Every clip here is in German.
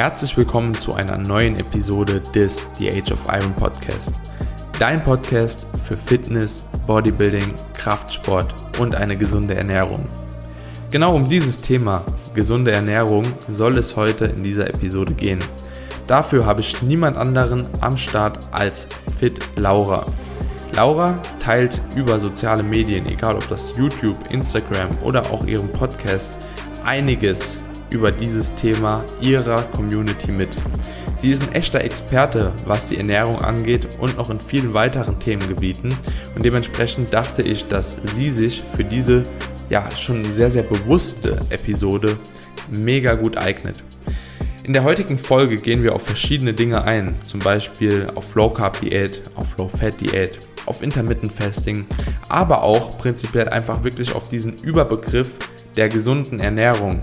Herzlich willkommen zu einer neuen Episode des The Age of Iron Podcast. Dein Podcast für Fitness, Bodybuilding, Kraftsport und eine gesunde Ernährung. Genau um dieses Thema, gesunde Ernährung, soll es heute in dieser Episode gehen. Dafür habe ich niemand anderen am Start als Fit Laura. Laura teilt über soziale Medien, egal ob das YouTube, Instagram oder auch ihrem Podcast, einiges über dieses Thema ihrer Community mit. Sie ist ein echter Experte, was die Ernährung angeht und noch in vielen weiteren Themengebieten und dementsprechend dachte ich, dass sie sich für diese ja schon sehr sehr bewusste Episode mega gut eignet. In der heutigen Folge gehen wir auf verschiedene Dinge ein, zum Beispiel auf Low Carb Diät, auf Low Fat Diät, auf Intermittent Fasting, aber auch prinzipiell einfach wirklich auf diesen Überbegriff der gesunden Ernährung.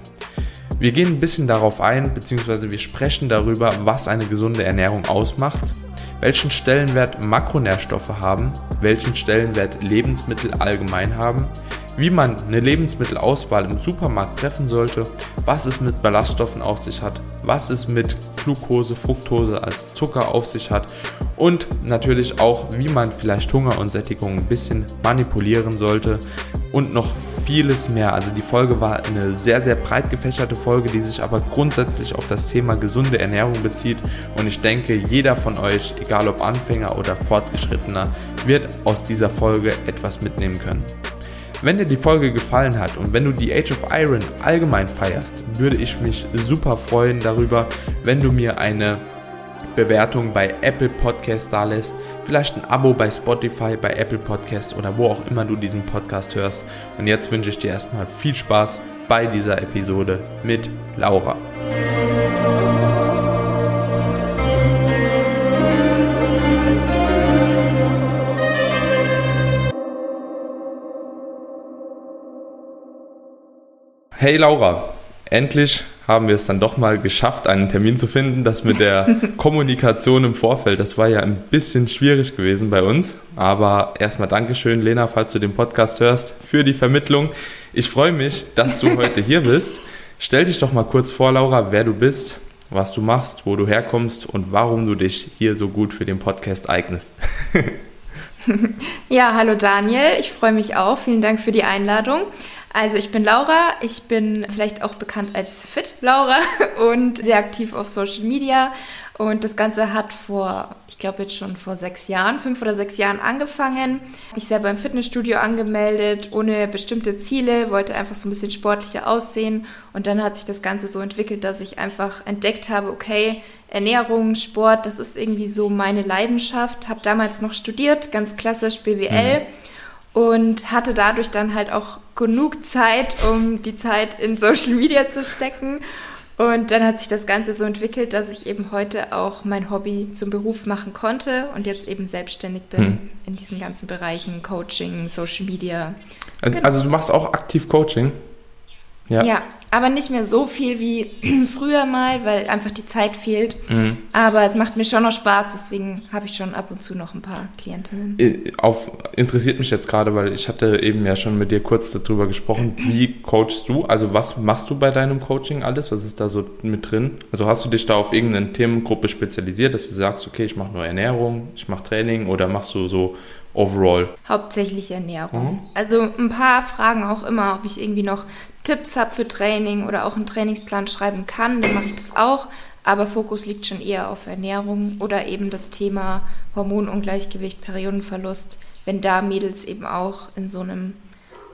Wir gehen ein bisschen darauf ein, beziehungsweise wir sprechen darüber, was eine gesunde Ernährung ausmacht, welchen Stellenwert Makronährstoffe haben, welchen Stellenwert Lebensmittel allgemein haben, wie man eine Lebensmittelauswahl im Supermarkt treffen sollte, was es mit Ballaststoffen auf sich hat, was es mit Glucose, Fructose als Zucker auf sich hat und natürlich auch, wie man vielleicht Hunger und Sättigung ein bisschen manipulieren sollte und noch vieles mehr. Also die Folge war eine sehr, sehr breit gefächerte Folge, die sich aber grundsätzlich auf das Thema gesunde Ernährung bezieht. Und ich denke, jeder von euch, egal ob Anfänger oder Fortgeschrittener, wird aus dieser Folge etwas mitnehmen können. Wenn dir die Folge gefallen hat und wenn du die Age of Iron allgemein feierst, würde ich mich super freuen darüber, wenn du mir eine Bewertung bei Apple Podcast da lässt, vielleicht ein Abo bei Spotify, bei Apple Podcast oder wo auch immer du diesen Podcast hörst. Und jetzt wünsche ich dir erstmal viel Spaß bei dieser Episode mit Laura. Hey Laura, endlich haben wir es dann doch mal geschafft, einen Termin zu finden. Das mit der Kommunikation im Vorfeld, das war ja ein bisschen schwierig gewesen bei uns. Aber erstmal Dankeschön, Lena, falls du den Podcast hörst, für die Vermittlung. Ich freue mich, dass du heute hier bist. Stell dich doch mal kurz vor, Laura, wer du bist, was du machst, wo du herkommst und warum du dich hier so gut für den Podcast eignest. ja, hallo Daniel, ich freue mich auch. Vielen Dank für die Einladung. Also ich bin Laura, ich bin vielleicht auch bekannt als Fit Laura und sehr aktiv auf Social Media. Und das Ganze hat vor, ich glaube jetzt schon vor sechs Jahren, fünf oder sechs Jahren angefangen. Ich selber im Fitnessstudio angemeldet, ohne bestimmte Ziele, wollte einfach so ein bisschen sportlicher aussehen. Und dann hat sich das Ganze so entwickelt, dass ich einfach entdeckt habe, okay, Ernährung, Sport, das ist irgendwie so meine Leidenschaft. Habe damals noch studiert, ganz klassisch BWL. Mhm und hatte dadurch dann halt auch genug Zeit, um die Zeit in Social Media zu stecken. Und dann hat sich das Ganze so entwickelt, dass ich eben heute auch mein Hobby zum Beruf machen konnte und jetzt eben selbstständig bin hm. in diesen ganzen Bereichen Coaching, Social Media. Genau. Also du machst auch aktiv Coaching? Ja. ja, aber nicht mehr so viel wie früher mal, weil einfach die Zeit fehlt. Mhm. Aber es macht mir schon noch Spaß, deswegen habe ich schon ab und zu noch ein paar Klientinnen. Äh, auf, interessiert mich jetzt gerade, weil ich hatte eben ja schon mit dir kurz darüber gesprochen. Wie coachst du? Also was machst du bei deinem Coaching alles? Was ist da so mit drin? Also hast du dich da auf irgendeine Themengruppe spezialisiert, dass du sagst, okay, ich mache nur Ernährung, ich mache Training oder machst du so overall? Hauptsächlich Ernährung. Mhm. Also ein paar fragen auch immer, ob ich irgendwie noch Tipps habe für Training oder auch einen Trainingsplan schreiben kann, dann mache ich das auch. Aber Fokus liegt schon eher auf Ernährung oder eben das Thema Hormonungleichgewicht, Periodenverlust, wenn da Mädels eben auch in so einem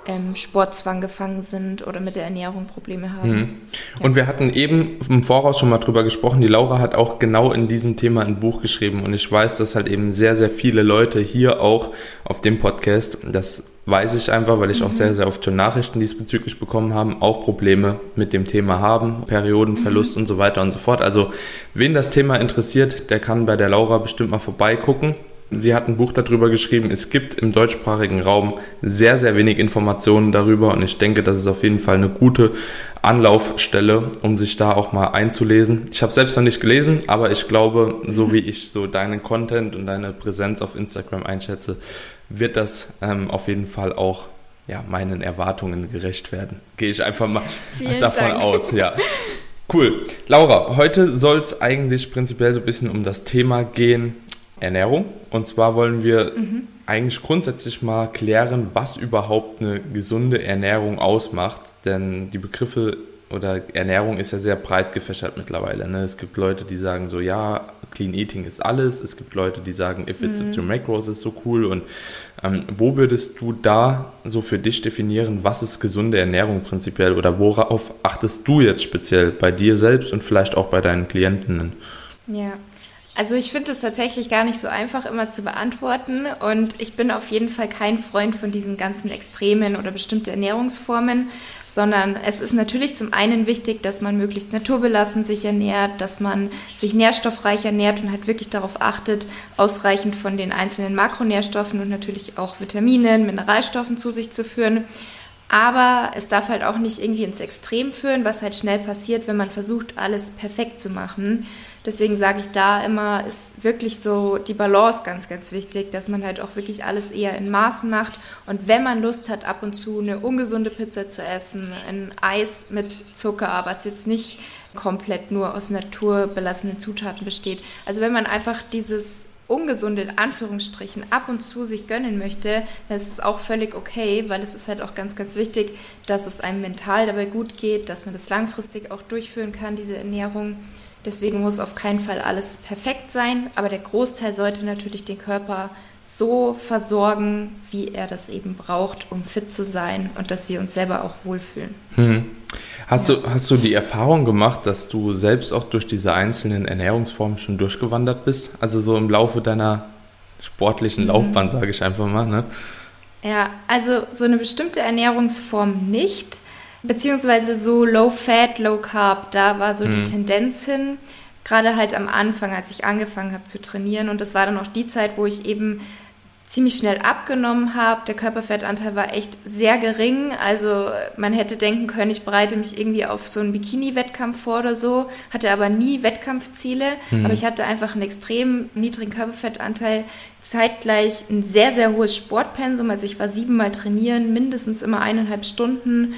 ähm, Sportzwang gefangen sind oder mit der Ernährung Probleme haben. Mhm. Und ja. wir hatten eben im Voraus schon mal drüber gesprochen, die Laura hat auch genau in diesem Thema ein Buch geschrieben und ich weiß, dass halt eben sehr, sehr viele Leute hier auch auf dem Podcast, das weiß ich einfach, weil ich mhm. auch sehr, sehr oft schon Nachrichten diesbezüglich bekommen habe, auch Probleme mit dem Thema haben, Periodenverlust mhm. und so weiter und so fort. Also wen das Thema interessiert, der kann bei der Laura bestimmt mal vorbeigucken. Sie hat ein Buch darüber geschrieben. Es gibt im deutschsprachigen Raum sehr, sehr wenig Informationen darüber und ich denke, das ist auf jeden Fall eine gute Anlaufstelle, um sich da auch mal einzulesen. Ich habe selbst noch nicht gelesen, aber ich glaube, so wie ich so deinen Content und deine Präsenz auf Instagram einschätze, wird das ähm, auf jeden Fall auch ja, meinen Erwartungen gerecht werden. Gehe ich einfach mal Vielen davon Dank. aus, ja. Cool. Laura, heute soll es eigentlich prinzipiell so ein bisschen um das Thema gehen, Ernährung. Und zwar wollen wir mhm. eigentlich grundsätzlich mal klären, was überhaupt eine gesunde Ernährung ausmacht. Denn die Begriffe oder Ernährung ist ja sehr breit gefächert mittlerweile. Ne? Es gibt Leute, die sagen so, ja, Clean Eating ist alles. Es gibt Leute, die sagen, if it's mhm. your macros ist so cool. Und ähm, wo würdest du da so für dich definieren, was ist gesunde Ernährung prinzipiell oder worauf achtest du jetzt speziell bei dir selbst und vielleicht auch bei deinen Klientinnen? Ja, also ich finde es tatsächlich gar nicht so einfach immer zu beantworten und ich bin auf jeden Fall kein Freund von diesen ganzen Extremen oder bestimmte Ernährungsformen, sondern es ist natürlich zum einen wichtig, dass man möglichst naturbelassen sich ernährt, dass man sich nährstoffreich ernährt und halt wirklich darauf achtet, ausreichend von den einzelnen Makronährstoffen und natürlich auch Vitaminen, Mineralstoffen zu sich zu führen. Aber es darf halt auch nicht irgendwie ins Extrem führen, was halt schnell passiert, wenn man versucht, alles perfekt zu machen. Deswegen sage ich da immer, ist wirklich so die Balance ganz, ganz wichtig, dass man halt auch wirklich alles eher in Maßen macht. Und wenn man Lust hat, ab und zu eine ungesunde Pizza zu essen, ein Eis mit Zucker, was jetzt nicht komplett nur aus naturbelassenen Zutaten besteht. Also wenn man einfach dieses ungesunde in Anführungsstrichen ab und zu sich gönnen möchte, dann ist es auch völlig okay, weil es ist halt auch ganz, ganz wichtig, dass es einem mental dabei gut geht, dass man das langfristig auch durchführen kann, diese Ernährung. Deswegen muss auf keinen Fall alles perfekt sein, aber der Großteil sollte natürlich den Körper so versorgen, wie er das eben braucht, um fit zu sein und dass wir uns selber auch wohlfühlen. Hm. Hast, ja. du, hast du die Erfahrung gemacht, dass du selbst auch durch diese einzelnen Ernährungsformen schon durchgewandert bist? Also so im Laufe deiner sportlichen mhm. Laufbahn, sage ich einfach mal. Ne? Ja, also so eine bestimmte Ernährungsform nicht. Beziehungsweise so Low Fat, Low Carb, da war so mhm. die Tendenz hin. Gerade halt am Anfang, als ich angefangen habe zu trainieren. Und das war dann auch die Zeit, wo ich eben ziemlich schnell abgenommen habe. Der Körperfettanteil war echt sehr gering. Also man hätte denken können, ich bereite mich irgendwie auf so einen Bikini-Wettkampf vor oder so, hatte aber nie Wettkampfziele. Mhm. Aber ich hatte einfach einen extrem niedrigen Körperfettanteil, zeitgleich ein sehr, sehr hohes Sportpensum. Also ich war siebenmal trainieren, mindestens immer eineinhalb Stunden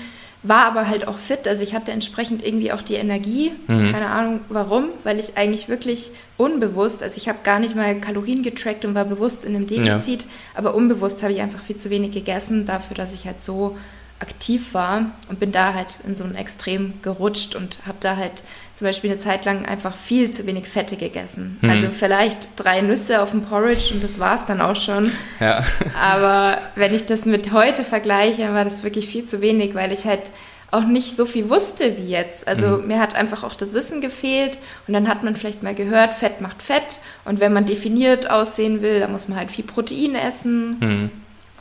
war aber halt auch fit. Also ich hatte entsprechend irgendwie auch die Energie. Mhm. Keine Ahnung warum, weil ich eigentlich wirklich unbewusst, also ich habe gar nicht mal Kalorien getrackt und war bewusst in einem Defizit, ja. aber unbewusst habe ich einfach viel zu wenig gegessen dafür, dass ich halt so aktiv war und bin da halt in so ein Extrem gerutscht und habe da halt zum Beispiel eine Zeit lang einfach viel zu wenig Fette gegessen. Mhm. Also vielleicht drei Nüsse auf dem Porridge und das war es dann auch schon. Ja. Aber wenn ich das mit heute vergleiche, dann war das wirklich viel zu wenig, weil ich halt auch nicht so viel wusste wie jetzt. Also mhm. mir hat einfach auch das Wissen gefehlt und dann hat man vielleicht mal gehört, Fett macht Fett und wenn man definiert aussehen will, dann muss man halt viel Protein essen mhm.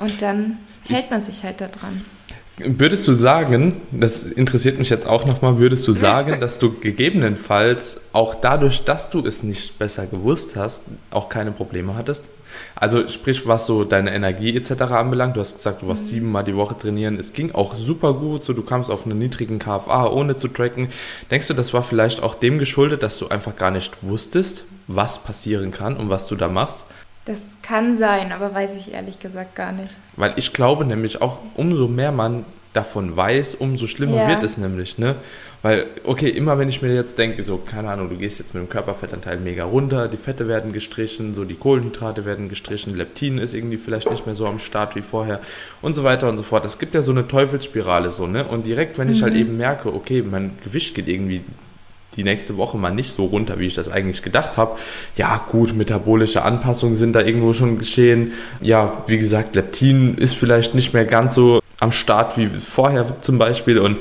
und dann hält man sich halt da dran. Würdest du sagen, das interessiert mich jetzt auch nochmal, würdest du sagen, dass du gegebenenfalls auch dadurch, dass du es nicht besser gewusst hast, auch keine Probleme hattest? Also sprich, was so deine Energie etc. anbelangt, du hast gesagt, du warst mhm. siebenmal die Woche trainieren, es ging auch super gut, so du kamst auf einen niedrigen KFA ohne zu tracken. Denkst du, das war vielleicht auch dem geschuldet, dass du einfach gar nicht wusstest, was passieren kann und was du da machst? Das kann sein, aber weiß ich ehrlich gesagt gar nicht. Weil ich glaube nämlich auch, umso mehr man davon weiß, umso schlimmer ja. wird es nämlich, ne? Weil, okay, immer wenn ich mir jetzt denke, so, keine Ahnung, du gehst jetzt mit dem Körperfettanteil mega runter, die Fette werden gestrichen, so die Kohlenhydrate werden gestrichen, Leptin ist irgendwie vielleicht nicht mehr so am Start wie vorher und so weiter und so fort. Das gibt ja so eine Teufelsspirale so, ne? Und direkt, wenn ich halt mhm. halt eben merke, okay, mein Gewicht geht irgendwie die nächste Woche mal nicht so runter, wie ich das eigentlich gedacht habe. Ja, gut, metabolische Anpassungen sind da irgendwo schon geschehen. Ja, wie gesagt, Leptin ist vielleicht nicht mehr ganz so am Start wie vorher zum Beispiel. Und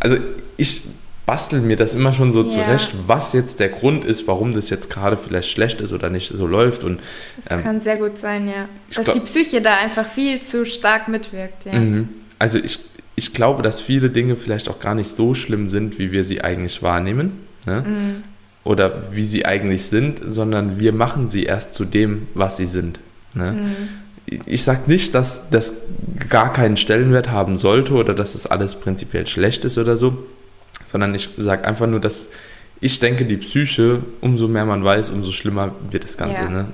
also ich bastel mir das immer schon so ja. zurecht, was jetzt der Grund ist, warum das jetzt gerade vielleicht schlecht ist oder nicht so läuft. Und, das ähm, kann sehr gut sein, ja. Dass glaub, die Psyche da einfach viel zu stark mitwirkt, ja. Mhm. Also ich, ich glaube, dass viele Dinge vielleicht auch gar nicht so schlimm sind, wie wir sie eigentlich wahrnehmen ne? Mhm. oder wie sie eigentlich sind, sondern wir machen sie erst zu dem, was sie sind. Ne? Mhm. Ich sage nicht, dass das gar keinen Stellenwert haben sollte oder dass das alles prinzipiell schlecht ist oder so, sondern ich sage einfach nur, dass ich denke, die Psyche, umso mehr man weiß, umso schlimmer wird das Ganze. Ja. Ne?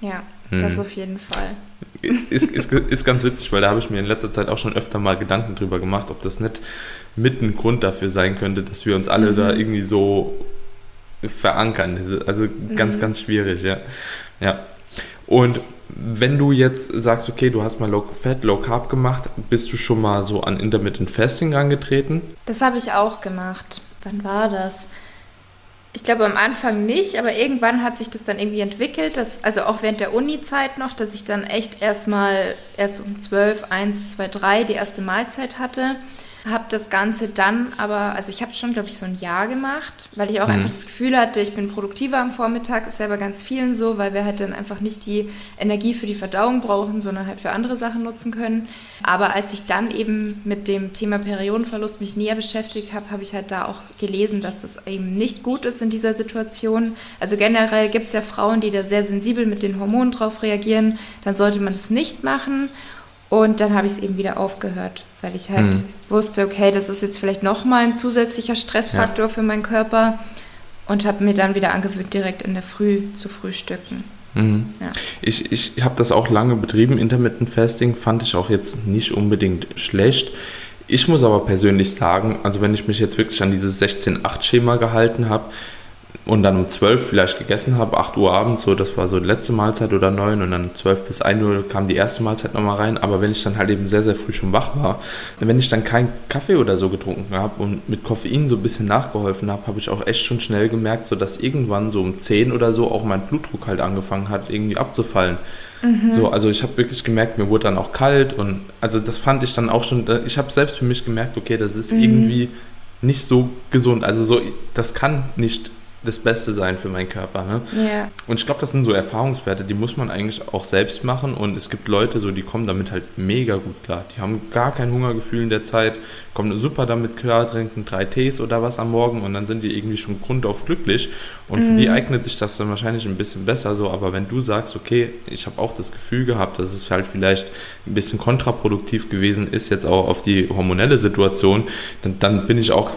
ja. hm. das auf jeden Fall. Ist, ist, ist ganz witzig, weil da habe ich mir in letzter Zeit auch schon öfter mal Gedanken drüber gemacht, ob das nicht mit ein Grund dafür sein könnte, dass wir uns alle mhm. da irgendwie so verankern. Also ganz, mhm. ganz schwierig, ja. Ja. Und wenn du jetzt sagst, okay, du hast mal Low Fat, Low Carb gemacht, bist du schon mal so an Intermittent Fasting angetreten? Das habe ich auch gemacht. Wann war das? Ich glaube am Anfang nicht, aber irgendwann hat sich das dann irgendwie entwickelt, dass, also auch während der Uni-Zeit noch, dass ich dann echt erstmal erst um 12, 1, 2, 3 die erste Mahlzeit hatte habe das Ganze dann aber, also ich habe schon, glaube ich, so ein Jahr gemacht, weil ich auch mhm. einfach das Gefühl hatte, ich bin produktiver am Vormittag, ist ja bei ganz vielen so, weil wir halt dann einfach nicht die Energie für die Verdauung brauchen, sondern halt für andere Sachen nutzen können. Aber als ich dann eben mit dem Thema Periodenverlust mich näher beschäftigt habe, habe ich halt da auch gelesen, dass das eben nicht gut ist in dieser Situation. Also generell gibt es ja Frauen, die da sehr sensibel mit den Hormonen drauf reagieren, dann sollte man das nicht machen. Und dann habe ich es eben wieder aufgehört, weil ich halt mhm. wusste, okay, das ist jetzt vielleicht nochmal ein zusätzlicher Stressfaktor ja. für meinen Körper und habe mir dann wieder angewöhnt, direkt in der Früh zu frühstücken. Mhm. Ja. Ich, ich habe das auch lange betrieben, Intermittent Fasting, fand ich auch jetzt nicht unbedingt schlecht. Ich muss aber persönlich sagen, also wenn ich mich jetzt wirklich an dieses 16-8-Schema gehalten habe, und dann um 12 vielleicht gegessen habe, 8 Uhr abends, so das war so die letzte Mahlzeit oder 9 und dann 12 bis 1 Uhr kam die erste Mahlzeit nochmal rein. Aber wenn ich dann halt eben sehr, sehr früh schon wach war, wenn ich dann keinen Kaffee oder so getrunken habe und mit Koffein so ein bisschen nachgeholfen habe, habe ich auch echt schon schnell gemerkt, so dass irgendwann so um 10 oder so auch mein Blutdruck halt angefangen hat, irgendwie abzufallen. Mhm. So, also ich habe wirklich gemerkt, mir wurde dann auch kalt und also das fand ich dann auch schon, ich habe selbst für mich gemerkt, okay, das ist mhm. irgendwie nicht so gesund. Also so, das kann nicht das Beste sein für meinen Körper. Ne? Yeah. Und ich glaube, das sind so Erfahrungswerte, die muss man eigentlich auch selbst machen. Und es gibt Leute, so die kommen damit halt mega gut klar. Die haben gar kein Hungergefühl in der Zeit, kommen super damit klar, trinken drei Tees oder was am Morgen und dann sind die irgendwie schon grundauf glücklich. Und für die mhm. eignet sich das dann wahrscheinlich ein bisschen besser so. Aber wenn du sagst, okay, ich habe auch das Gefühl gehabt, dass es halt vielleicht ein bisschen kontraproduktiv gewesen ist, jetzt auch auf die hormonelle Situation, dann, dann bin ich auch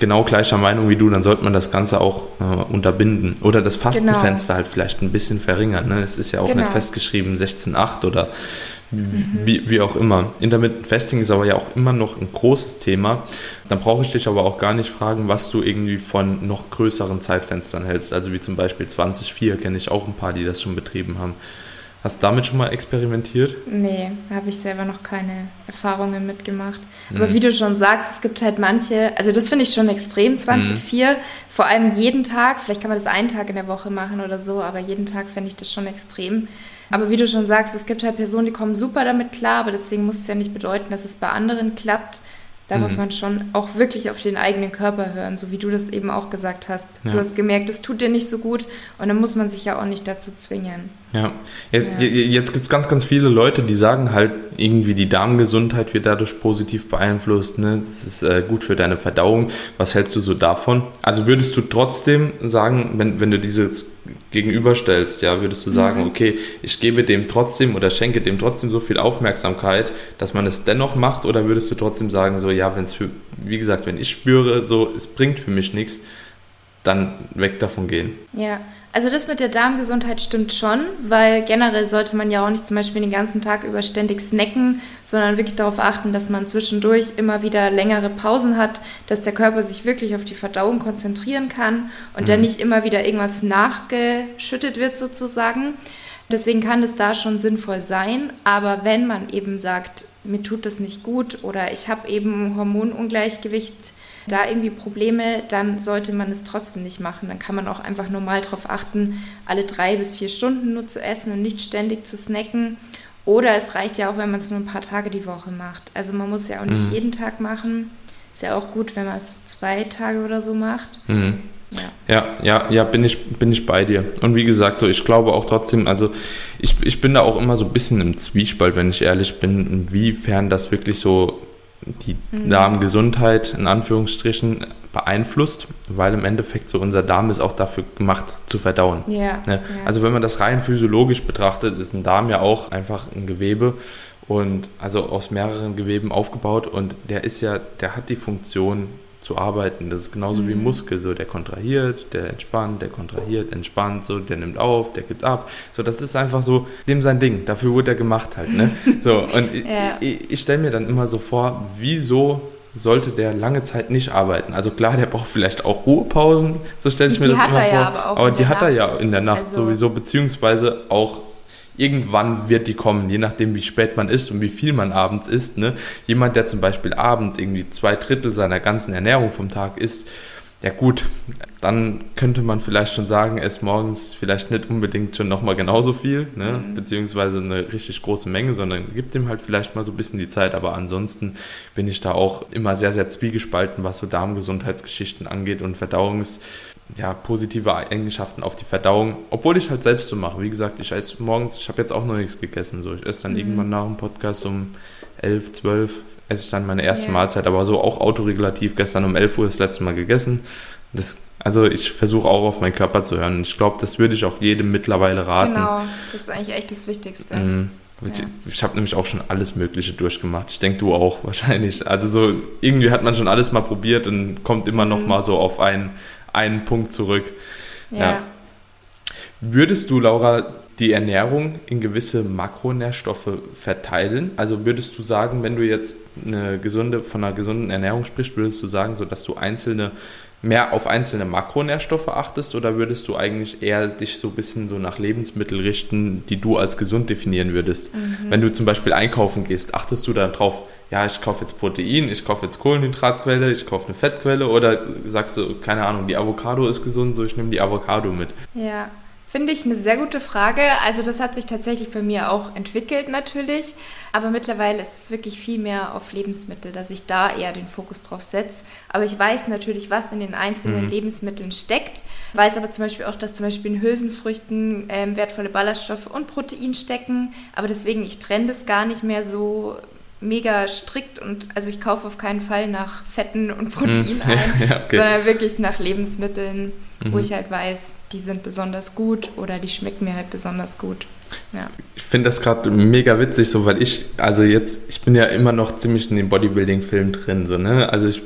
genau gleicher Meinung wie du, dann sollte man das Ganze auch äh, unterbinden. Oder das Fastenfenster genau. halt vielleicht ein bisschen verringern. Ne? Es ist ja auch genau. nicht festgeschrieben 16,8 oder mhm. wie, wie auch immer. Intermittent Fasting ist aber ja auch immer noch ein großes Thema. Dann brauche ich dich aber auch gar nicht fragen, was du irgendwie von noch größeren Zeitfenstern hältst. Also wie zum Beispiel 20,4 kenne ich auch ein paar, die das schon betrieben haben. Hast du damit schon mal experimentiert? Nee, habe ich selber noch keine Erfahrungen mitgemacht. Mhm. Aber wie du schon sagst, es gibt halt manche, also das finde ich schon extrem, 2004, mhm. vor allem jeden Tag, vielleicht kann man das einen Tag in der Woche machen oder so, aber jeden Tag fände ich das schon extrem. Aber wie du schon sagst, es gibt halt Personen, die kommen super damit klar, aber deswegen muss es ja nicht bedeuten, dass es bei anderen klappt. Da mhm. muss man schon auch wirklich auf den eigenen Körper hören, so wie du das eben auch gesagt hast. Ja. Du hast gemerkt, es tut dir nicht so gut und dann muss man sich ja auch nicht dazu zwingen. Ja, jetzt, ja. jetzt gibt es ganz, ganz viele Leute, die sagen halt, irgendwie die Darmgesundheit wird dadurch positiv beeinflusst. Ne? Das ist äh, gut für deine Verdauung. Was hältst du so davon? Also würdest du trotzdem sagen, wenn, wenn du dieses gegenüberstellst, ja, würdest du sagen, mhm. okay, ich gebe dem trotzdem oder schenke dem trotzdem so viel Aufmerksamkeit, dass man es dennoch macht? Oder würdest du trotzdem sagen, so, ja, wenn es für, wie gesagt, wenn ich spüre, so, es bringt für mich nichts, dann weg davon gehen? Ja. Also das mit der Darmgesundheit stimmt schon, weil generell sollte man ja auch nicht zum Beispiel den ganzen Tag über ständig snacken, sondern wirklich darauf achten, dass man zwischendurch immer wieder längere Pausen hat, dass der Körper sich wirklich auf die Verdauung konzentrieren kann und mhm. dann nicht immer wieder irgendwas nachgeschüttet wird sozusagen. Deswegen kann es da schon sinnvoll sein, aber wenn man eben sagt, mir tut das nicht gut oder ich habe eben Hormonungleichgewicht, da irgendwie Probleme, dann sollte man es trotzdem nicht machen. Dann kann man auch einfach normal darauf achten, alle drei bis vier Stunden nur zu essen und nicht ständig zu snacken. Oder es reicht ja auch, wenn man es nur ein paar Tage die Woche macht. Also man muss ja auch nicht mhm. jeden Tag machen. Ist ja auch gut, wenn man es zwei Tage oder so macht. Mhm. Ja. ja, ja, ja, bin ich, bin ich bei dir. Und wie gesagt, so ich glaube auch trotzdem, also ich, ich bin da auch immer so ein bisschen im Zwiespalt, wenn ich ehrlich bin, inwiefern das wirklich so die mhm. Darmgesundheit in Anführungsstrichen beeinflusst, weil im Endeffekt so unser Darm ist auch dafür gemacht zu verdauen. Ja, ne? ja. Also wenn man das rein physiologisch betrachtet, ist ein Darm ja auch einfach ein Gewebe und also aus mehreren Geweben aufgebaut und der ist ja, der hat die Funktion, zu arbeiten. Das ist genauso mhm. wie ein Muskel, so der kontrahiert, der entspannt, der kontrahiert, entspannt, so der nimmt auf, der gibt ab. So, das ist einfach so dem sein Ding. Dafür wurde er gemacht halt, ne? So, und ja. ich, ich stelle mir dann immer so vor, wieso sollte der lange Zeit nicht arbeiten. Also klar, der braucht vielleicht auch Ruhepausen, so stelle ich mir die das immer vor. Ja aber, aber die hat Nacht. er ja in der Nacht also sowieso, beziehungsweise auch irgendwann wird die kommen, je nachdem, wie spät man isst und wie viel man abends isst. Ne? Jemand, der zum Beispiel abends irgendwie zwei Drittel seiner ganzen Ernährung vom Tag isst, ja gut, dann könnte man vielleicht schon sagen, ist morgens vielleicht nicht unbedingt schon nochmal genauso viel, ne? Mhm. beziehungsweise eine richtig große Menge, sondern gibt ihm halt vielleicht mal so ein bisschen die Zeit. Aber ansonsten bin ich da auch immer sehr, sehr zwiegespalten, was so Darmgesundheitsgeschichten angeht und Verdauungs- ja, positive Eigenschaften auf die Verdauung, obwohl ich halt selbst so mache. Wie gesagt, ich esse morgens, ich habe jetzt auch noch nichts gegessen. So. Ich esse dann mhm. irgendwann nach dem Podcast um 11, 12, esse ich dann meine erste ja. Mahlzeit, aber so auch autoregulativ. Gestern um 11 Uhr das letzte Mal gegessen. Das, also ich versuche auch auf meinen Körper zu hören. Ich glaube, das würde ich auch jedem mittlerweile raten. Genau, das ist eigentlich echt das Wichtigste. Mhm. Ja. Ich habe nämlich auch schon alles Mögliche durchgemacht. Ich denke, du auch wahrscheinlich. Also so irgendwie hat man schon alles mal probiert und kommt immer mhm. noch mal so auf einen einen Punkt zurück. Ja. ja. Würdest du, Laura, die Ernährung in gewisse Makronährstoffe verteilen? Also würdest du sagen, wenn du jetzt eine gesunde, von einer gesunden Ernährung sprichst, würdest du sagen, so dass du einzelne mehr auf einzelne Makronährstoffe achtest oder würdest du eigentlich eher dich so ein bisschen so nach Lebensmitteln richten, die du als gesund definieren würdest? Mhm. Wenn du zum Beispiel einkaufen gehst, achtest du darauf, ja, ich kaufe jetzt Protein, ich kaufe jetzt Kohlenhydratquelle, ich kaufe eine Fettquelle oder sagst du, keine Ahnung, die Avocado ist gesund, so ich nehme die Avocado mit? Ja, finde ich eine sehr gute Frage. Also das hat sich tatsächlich bei mir auch entwickelt natürlich, aber mittlerweile ist es wirklich viel mehr auf Lebensmittel, dass ich da eher den Fokus drauf setze. Aber ich weiß natürlich, was in den einzelnen mhm. Lebensmitteln steckt, weiß aber zum Beispiel auch, dass zum Beispiel in Hülsenfrüchten äh, wertvolle Ballaststoffe und Protein stecken, aber deswegen, ich trenne das gar nicht mehr so mega strikt und also ich kaufe auf keinen Fall nach Fetten und Protein hm. ein, ja, okay. sondern wirklich nach Lebensmitteln, mhm. wo ich halt weiß, die sind besonders gut oder die schmecken mir halt besonders gut. Ja. Ich finde das gerade mega witzig, so weil ich, also jetzt, ich bin ja immer noch ziemlich in den Bodybuilding-Film drin, so, ne? Also ich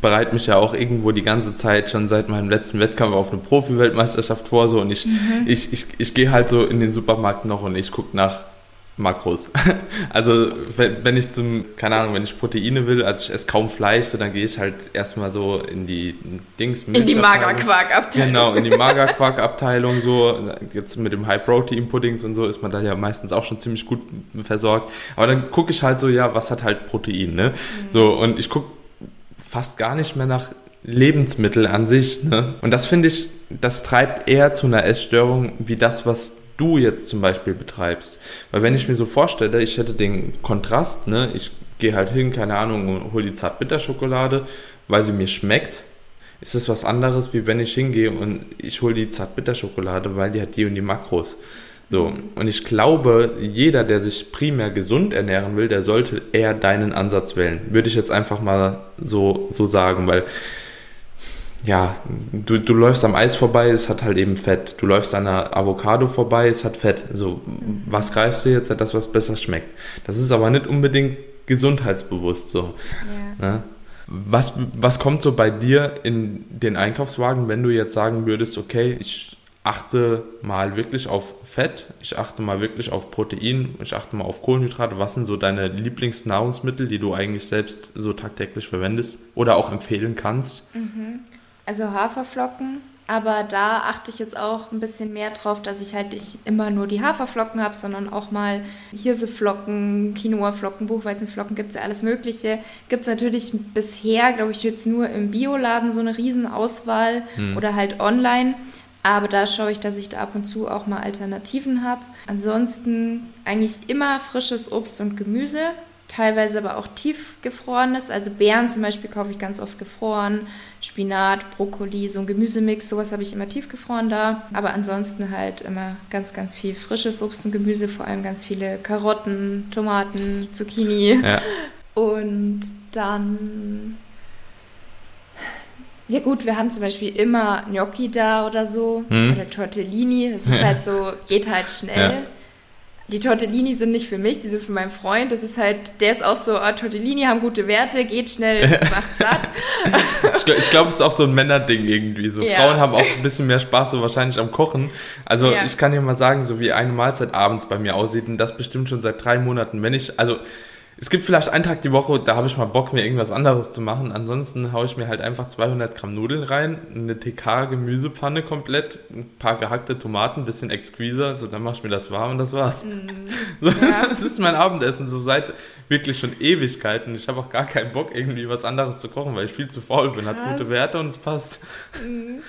bereite mich ja auch irgendwo die ganze Zeit schon seit meinem letzten Wettkampf auf eine Profi-Weltmeisterschaft vor, so und ich, mhm. ich, ich, ich gehe halt so in den Supermarkt noch und ich gucke nach Makros. Also wenn, ich zum, keine Ahnung, wenn ich Proteine will, also ich esse kaum Fleisch, so dann gehe ich halt erstmal so in die Dings. In die Magerquark-Abteilung. Genau, in die Magerquark-Abteilung so. Jetzt mit dem High-Protein-Puddings und so ist man da ja meistens auch schon ziemlich gut versorgt. Aber dann gucke ich halt so, ja, was hat halt Protein, ne? Mhm. So, und ich gucke fast gar nicht mehr nach Lebensmittel an sich, ne? Und das finde ich, das treibt eher zu einer Essstörung wie das, was du jetzt zum Beispiel betreibst. Weil wenn ich mir so vorstelle, ich hätte den Kontrast, ne, ich gehe halt hin, keine Ahnung, und hole die Zartbitterschokolade, weil sie mir schmeckt, ist das was anderes, wie wenn ich hingehe und ich hole die Zartbitterschokolade, weil die hat die und die Makros. So, und ich glaube, jeder, der sich primär gesund ernähren will, der sollte eher deinen Ansatz wählen. Würde ich jetzt einfach mal so, so sagen, weil ja, du, du läufst am Eis vorbei, es hat halt eben Fett. Du läufst an einer Avocado vorbei, es hat Fett. So, was greifst du jetzt? Das, was besser schmeckt. Das ist aber nicht unbedingt gesundheitsbewusst so. Ja. Ne? Was, was kommt so bei dir in den Einkaufswagen, wenn du jetzt sagen würdest, okay, ich achte mal wirklich auf Fett, ich achte mal wirklich auf Protein, ich achte mal auf Kohlenhydrate. Was sind so deine Lieblingsnahrungsmittel, die du eigentlich selbst so tagtäglich verwendest oder auch empfehlen kannst? Mhm. Also Haferflocken, aber da achte ich jetzt auch ein bisschen mehr drauf, dass ich halt nicht immer nur die Haferflocken habe, sondern auch mal Hirseflocken, Quinoa-Flocken, Buchweizenflocken, gibt es ja alles Mögliche. Gibt es natürlich bisher, glaube ich, jetzt nur im Bioladen so eine Riesenauswahl hm. oder halt online. Aber da schaue ich, dass ich da ab und zu auch mal Alternativen habe. Ansonsten eigentlich immer frisches Obst und Gemüse teilweise aber auch tiefgefrorenes. Also Beeren zum Beispiel kaufe ich ganz oft gefroren, Spinat, Brokkoli, so ein Gemüsemix, sowas habe ich immer tiefgefroren da. Aber ansonsten halt immer ganz, ganz viel frisches Obst und Gemüse, vor allem ganz viele Karotten, Tomaten, Zucchini. Ja. Und dann ja gut, wir haben zum Beispiel immer Gnocchi da oder so hm. oder Tortellini. Das ist halt so, geht halt schnell. Ja. Die Tortellini sind nicht für mich, die sind für meinen Freund. Das ist halt, der ist auch so, oh, Tortellini haben gute Werte, geht schnell, macht satt. ich glaube, glaub, es ist auch so ein Männerding irgendwie. So ja. Frauen haben auch ein bisschen mehr Spaß so wahrscheinlich am Kochen. Also ja. ich kann dir mal sagen, so wie eine Mahlzeit abends bei mir aussieht und das bestimmt schon seit drei Monaten. Wenn ich, also es gibt vielleicht einen Tag die Woche, da habe ich mal Bock, mir irgendwas anderes zu machen. Ansonsten haue ich mir halt einfach 200 Gramm Nudeln rein, eine TK-Gemüsepfanne komplett, ein paar gehackte Tomaten, ein bisschen Exquisa, so dann mache ich mir das warm und das war's. Mm, so, ja. Das ist mein Abendessen, so seit wirklich schon Ewigkeiten. Ich habe auch gar keinen Bock, irgendwie was anderes zu kochen, weil ich viel zu faul bin. Hat gute Werte und es passt. Mm.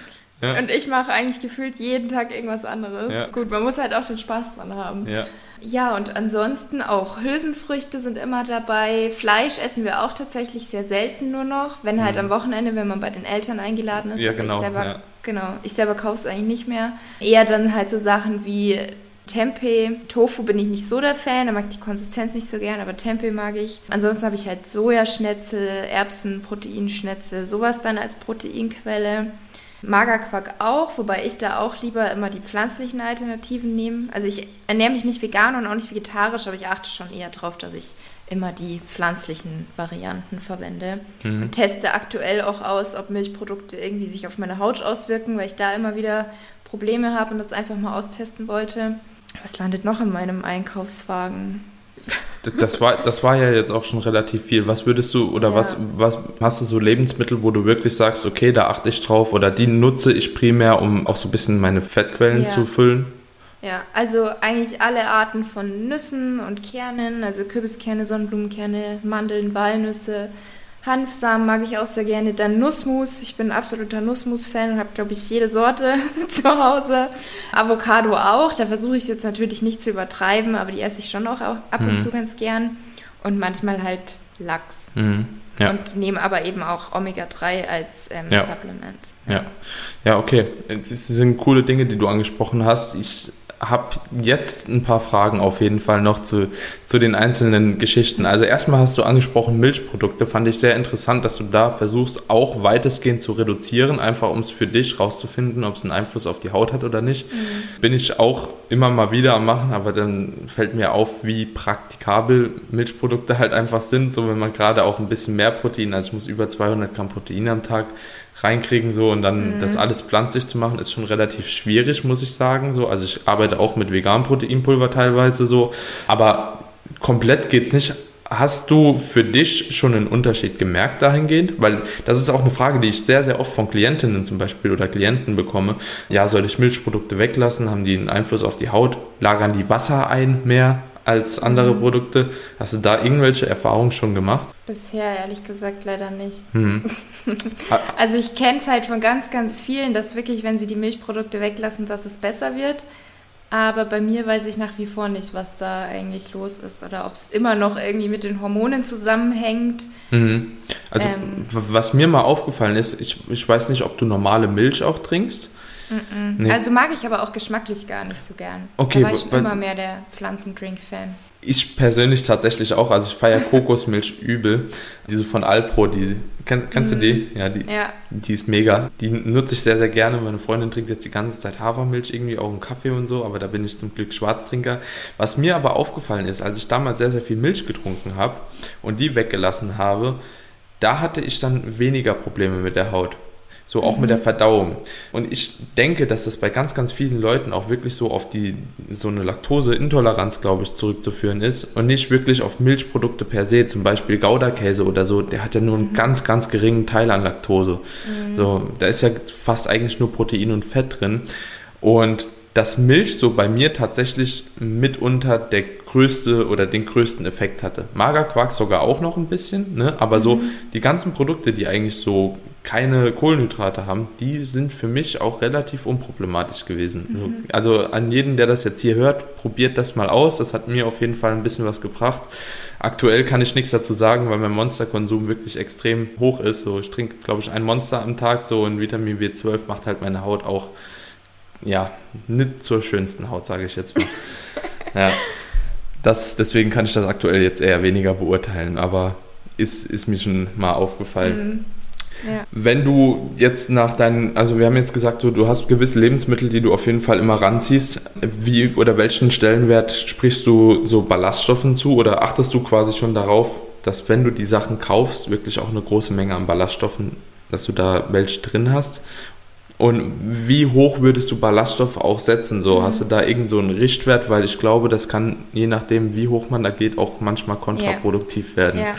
Ja. Und ich mache eigentlich gefühlt jeden Tag irgendwas anderes. Ja. Gut, man muss halt auch den Spaß dran haben. Ja. Ja, und ansonsten auch Hülsenfrüchte sind immer dabei. Fleisch essen wir auch tatsächlich sehr selten nur noch. Wenn halt mhm. am Wochenende, wenn man bei den Eltern eingeladen ist. Ja, genau. Ich selber, ja. genau. Ich selber kaufe es eigentlich nicht mehr. Eher dann halt so Sachen wie Tempeh. Tofu bin ich nicht so der Fan, da mag ich die Konsistenz nicht so gern, aber Tempeh mag ich. Ansonsten habe ich halt Sojaschnetzel, Erbsen, Proteinschnetzel, sowas dann als Proteinquelle. Magerquark auch, wobei ich da auch lieber immer die pflanzlichen Alternativen nehme. Also ich ernähre mich nicht vegan und auch nicht vegetarisch, aber ich achte schon eher darauf, dass ich immer die pflanzlichen Varianten verwende. Mhm. Und teste aktuell auch aus, ob Milchprodukte irgendwie sich auf meine Haut auswirken, weil ich da immer wieder Probleme habe und das einfach mal austesten wollte. Was landet noch in meinem Einkaufswagen? Das war, das war ja jetzt auch schon relativ viel. Was würdest du oder ja. was, was hast du so Lebensmittel, wo du wirklich sagst, okay, da achte ich drauf oder die nutze ich primär, um auch so ein bisschen meine Fettquellen ja. zu füllen? Ja, also eigentlich alle Arten von Nüssen und Kernen, also Kürbiskerne, Sonnenblumenkerne, Mandeln, Walnüsse, Hanfsamen mag ich auch sehr gerne. Dann Nussmus. Ich bin ein absoluter Nussmus-Fan und habe, glaube ich, jede Sorte zu Hause. Avocado auch. Da versuche ich es jetzt natürlich nicht zu übertreiben, aber die esse ich schon auch ab und mhm. zu ganz gern. Und manchmal halt Lachs. Mhm. Ja. Und nehme aber eben auch Omega-3 als ähm, ja. Supplement. Ja. ja. ja, okay. Das sind coole Dinge, die du angesprochen hast. Ich habe jetzt ein paar Fragen auf jeden Fall noch zu, zu den einzelnen Geschichten. Also erstmal hast du angesprochen Milchprodukte, fand ich sehr interessant, dass du da versuchst, auch weitestgehend zu reduzieren, einfach um es für dich rauszufinden, ob es einen Einfluss auf die Haut hat oder nicht. Mhm. Bin ich auch immer mal wieder am machen, aber dann fällt mir auf, wie praktikabel Milchprodukte halt einfach sind, so wenn man gerade auch ein bisschen mehr Protein, also ich muss über 200 Gramm Protein am Tag reinkriegen so und dann mhm. das alles pflanzlich zu machen, ist schon relativ schwierig, muss ich sagen. So. Also ich arbeite auch mit veganem Proteinpulver teilweise so, aber komplett geht es nicht. Hast du für dich schon einen Unterschied gemerkt dahingehend? Weil das ist auch eine Frage, die ich sehr, sehr oft von Klientinnen zum Beispiel oder Klienten bekomme. Ja, soll ich Milchprodukte weglassen? Haben die einen Einfluss auf die Haut? Lagern die Wasser ein mehr? Als andere mhm. Produkte. Hast du da irgendwelche Erfahrungen schon gemacht? Bisher ehrlich gesagt leider nicht. Mhm. also ich kenne es halt von ganz, ganz vielen, dass wirklich, wenn sie die Milchprodukte weglassen, dass es besser wird. Aber bei mir weiß ich nach wie vor nicht, was da eigentlich los ist oder ob es immer noch irgendwie mit den Hormonen zusammenhängt. Mhm. Also ähm, was mir mal aufgefallen ist, ich, ich weiß nicht, ob du normale Milch auch trinkst. Nee. Also mag ich aber auch geschmacklich gar nicht so gern. Okay, da war ich schon immer mehr der Pflanzendrink-Fan. Ich persönlich tatsächlich auch. Also ich feiere Kokosmilch übel. Diese von Alpro, die kenn, kennst mm. du die? Ja, die, ja. die ist mega. Die nutze ich sehr, sehr gerne. Meine Freundin trinkt jetzt die ganze Zeit Hafermilch irgendwie, auch im Kaffee und so, aber da bin ich zum Glück Schwarztrinker. Was mir aber aufgefallen ist, als ich damals sehr, sehr viel Milch getrunken habe und die weggelassen habe, da hatte ich dann weniger Probleme mit der Haut. So auch mhm. mit der mhm. Verdauung. Und ich denke, dass das bei ganz, ganz vielen Leuten auch wirklich so auf die, so eine Laktoseintoleranz, glaube ich, zurückzuführen ist und nicht wirklich auf Milchprodukte per se, zum Beispiel Gouda-Käse oder so, der hat ja nur einen mhm. ganz, ganz geringen Teil an Laktose. Mhm. So, da ist ja fast eigentlich nur Protein und Fett drin. Und dass Milch so bei mir tatsächlich mitunter der größte oder den größten Effekt hatte. Magerquark sogar auch noch ein bisschen, ne? aber mhm. so die ganzen Produkte, die eigentlich so keine Kohlenhydrate haben, die sind für mich auch relativ unproblematisch gewesen. Mhm. Also an jeden, der das jetzt hier hört, probiert das mal aus. Das hat mir auf jeden Fall ein bisschen was gebracht. Aktuell kann ich nichts dazu sagen, weil mein Monsterkonsum wirklich extrem hoch ist. So, ich trinke, glaube ich, ein Monster am Tag. So ein Vitamin B12 macht halt meine Haut auch ja, nicht zur schönsten Haut, sage ich jetzt mal. ja. Das, deswegen kann ich das aktuell jetzt eher weniger beurteilen, aber ist, ist mir schon mal aufgefallen. Mhm. Ja. Wenn du jetzt nach deinen, also wir haben jetzt gesagt, du, du hast gewisse Lebensmittel, die du auf jeden Fall immer ranziehst. Wie oder welchen Stellenwert sprichst du so Ballaststoffen zu oder achtest du quasi schon darauf, dass wenn du die Sachen kaufst, wirklich auch eine große Menge an Ballaststoffen, dass du da welche drin hast? Und wie hoch würdest du Ballaststoffe auch setzen? So, mhm. hast du da irgend so einen Richtwert? Weil ich glaube, das kann, je nachdem, wie hoch man da geht, auch manchmal kontraproduktiv yeah. werden. Ja.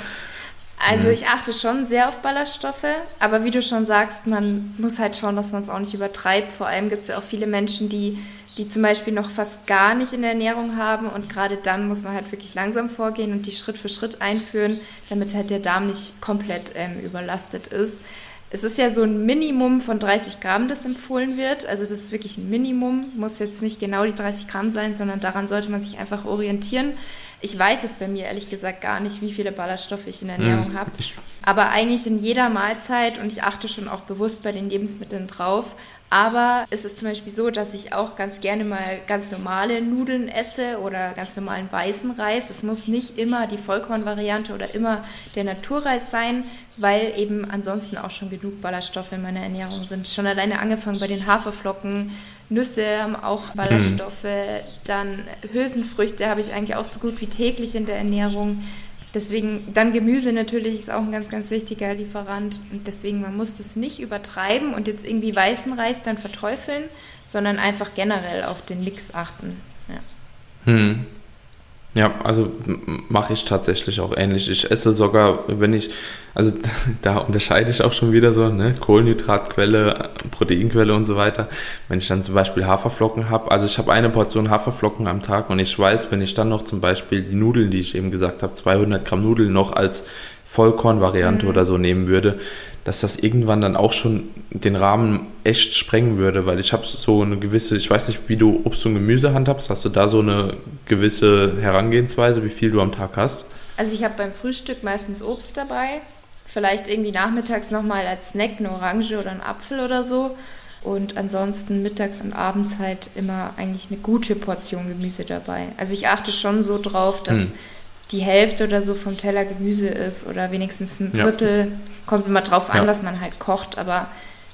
Also mhm. ich achte schon sehr auf Ballaststoffe, aber wie du schon sagst, man muss halt schauen, dass man es auch nicht übertreibt. Vor allem gibt es ja auch viele Menschen, die, die zum Beispiel noch fast gar nicht in der Ernährung haben und gerade dann muss man halt wirklich langsam vorgehen und die Schritt für Schritt einführen, damit halt der Darm nicht komplett ähm, überlastet ist. Es ist ja so ein Minimum von 30 Gramm, das empfohlen wird. Also das ist wirklich ein Minimum, muss jetzt nicht genau die 30 Gramm sein, sondern daran sollte man sich einfach orientieren. Ich weiß es bei mir ehrlich gesagt gar nicht, wie viele Ballaststoffe ich in der Ernährung hm, habe. Aber eigentlich in jeder Mahlzeit und ich achte schon auch bewusst bei den Lebensmitteln drauf. Aber es ist zum Beispiel so, dass ich auch ganz gerne mal ganz normale Nudeln esse oder ganz normalen weißen Reis. Es muss nicht immer die Vollkornvariante oder immer der Naturreis sein, weil eben ansonsten auch schon genug Ballaststoffe in meiner Ernährung sind. Schon alleine angefangen bei den Haferflocken, Nüsse haben auch Ballaststoffe, mhm. dann Hülsenfrüchte habe ich eigentlich auch so gut wie täglich in der Ernährung. Deswegen, dann Gemüse natürlich ist auch ein ganz, ganz wichtiger Lieferant. Und deswegen, man muss das nicht übertreiben und jetzt irgendwie weißen Reis dann verteufeln, sondern einfach generell auf den Mix achten. Ja. Hm. Ja, also mache ich tatsächlich auch ähnlich. Ich esse sogar, wenn ich, also da unterscheide ich auch schon wieder so, ne, Kohlenhydratquelle, Proteinquelle und so weiter. Wenn ich dann zum Beispiel Haferflocken habe, also ich habe eine Portion Haferflocken am Tag und ich weiß, wenn ich dann noch zum Beispiel die Nudeln, die ich eben gesagt habe, 200 Gramm Nudeln noch als Vollkornvariante mhm. oder so nehmen würde, dass das irgendwann dann auch schon den Rahmen echt sprengen würde, weil ich habe so eine gewisse, ich weiß nicht, wie du Obst und Gemüse handhabst, hast du da so eine gewisse Herangehensweise, wie viel du am Tag hast? Also ich habe beim Frühstück meistens Obst dabei, vielleicht irgendwie nachmittags nochmal als Snack eine Orange oder ein Apfel oder so und ansonsten mittags und abends halt immer eigentlich eine gute Portion Gemüse dabei. Also ich achte schon so drauf, dass hm die Hälfte oder so vom Teller Gemüse ist oder wenigstens ein Drittel. Ja. Kommt immer drauf an, ja. was man halt kocht, aber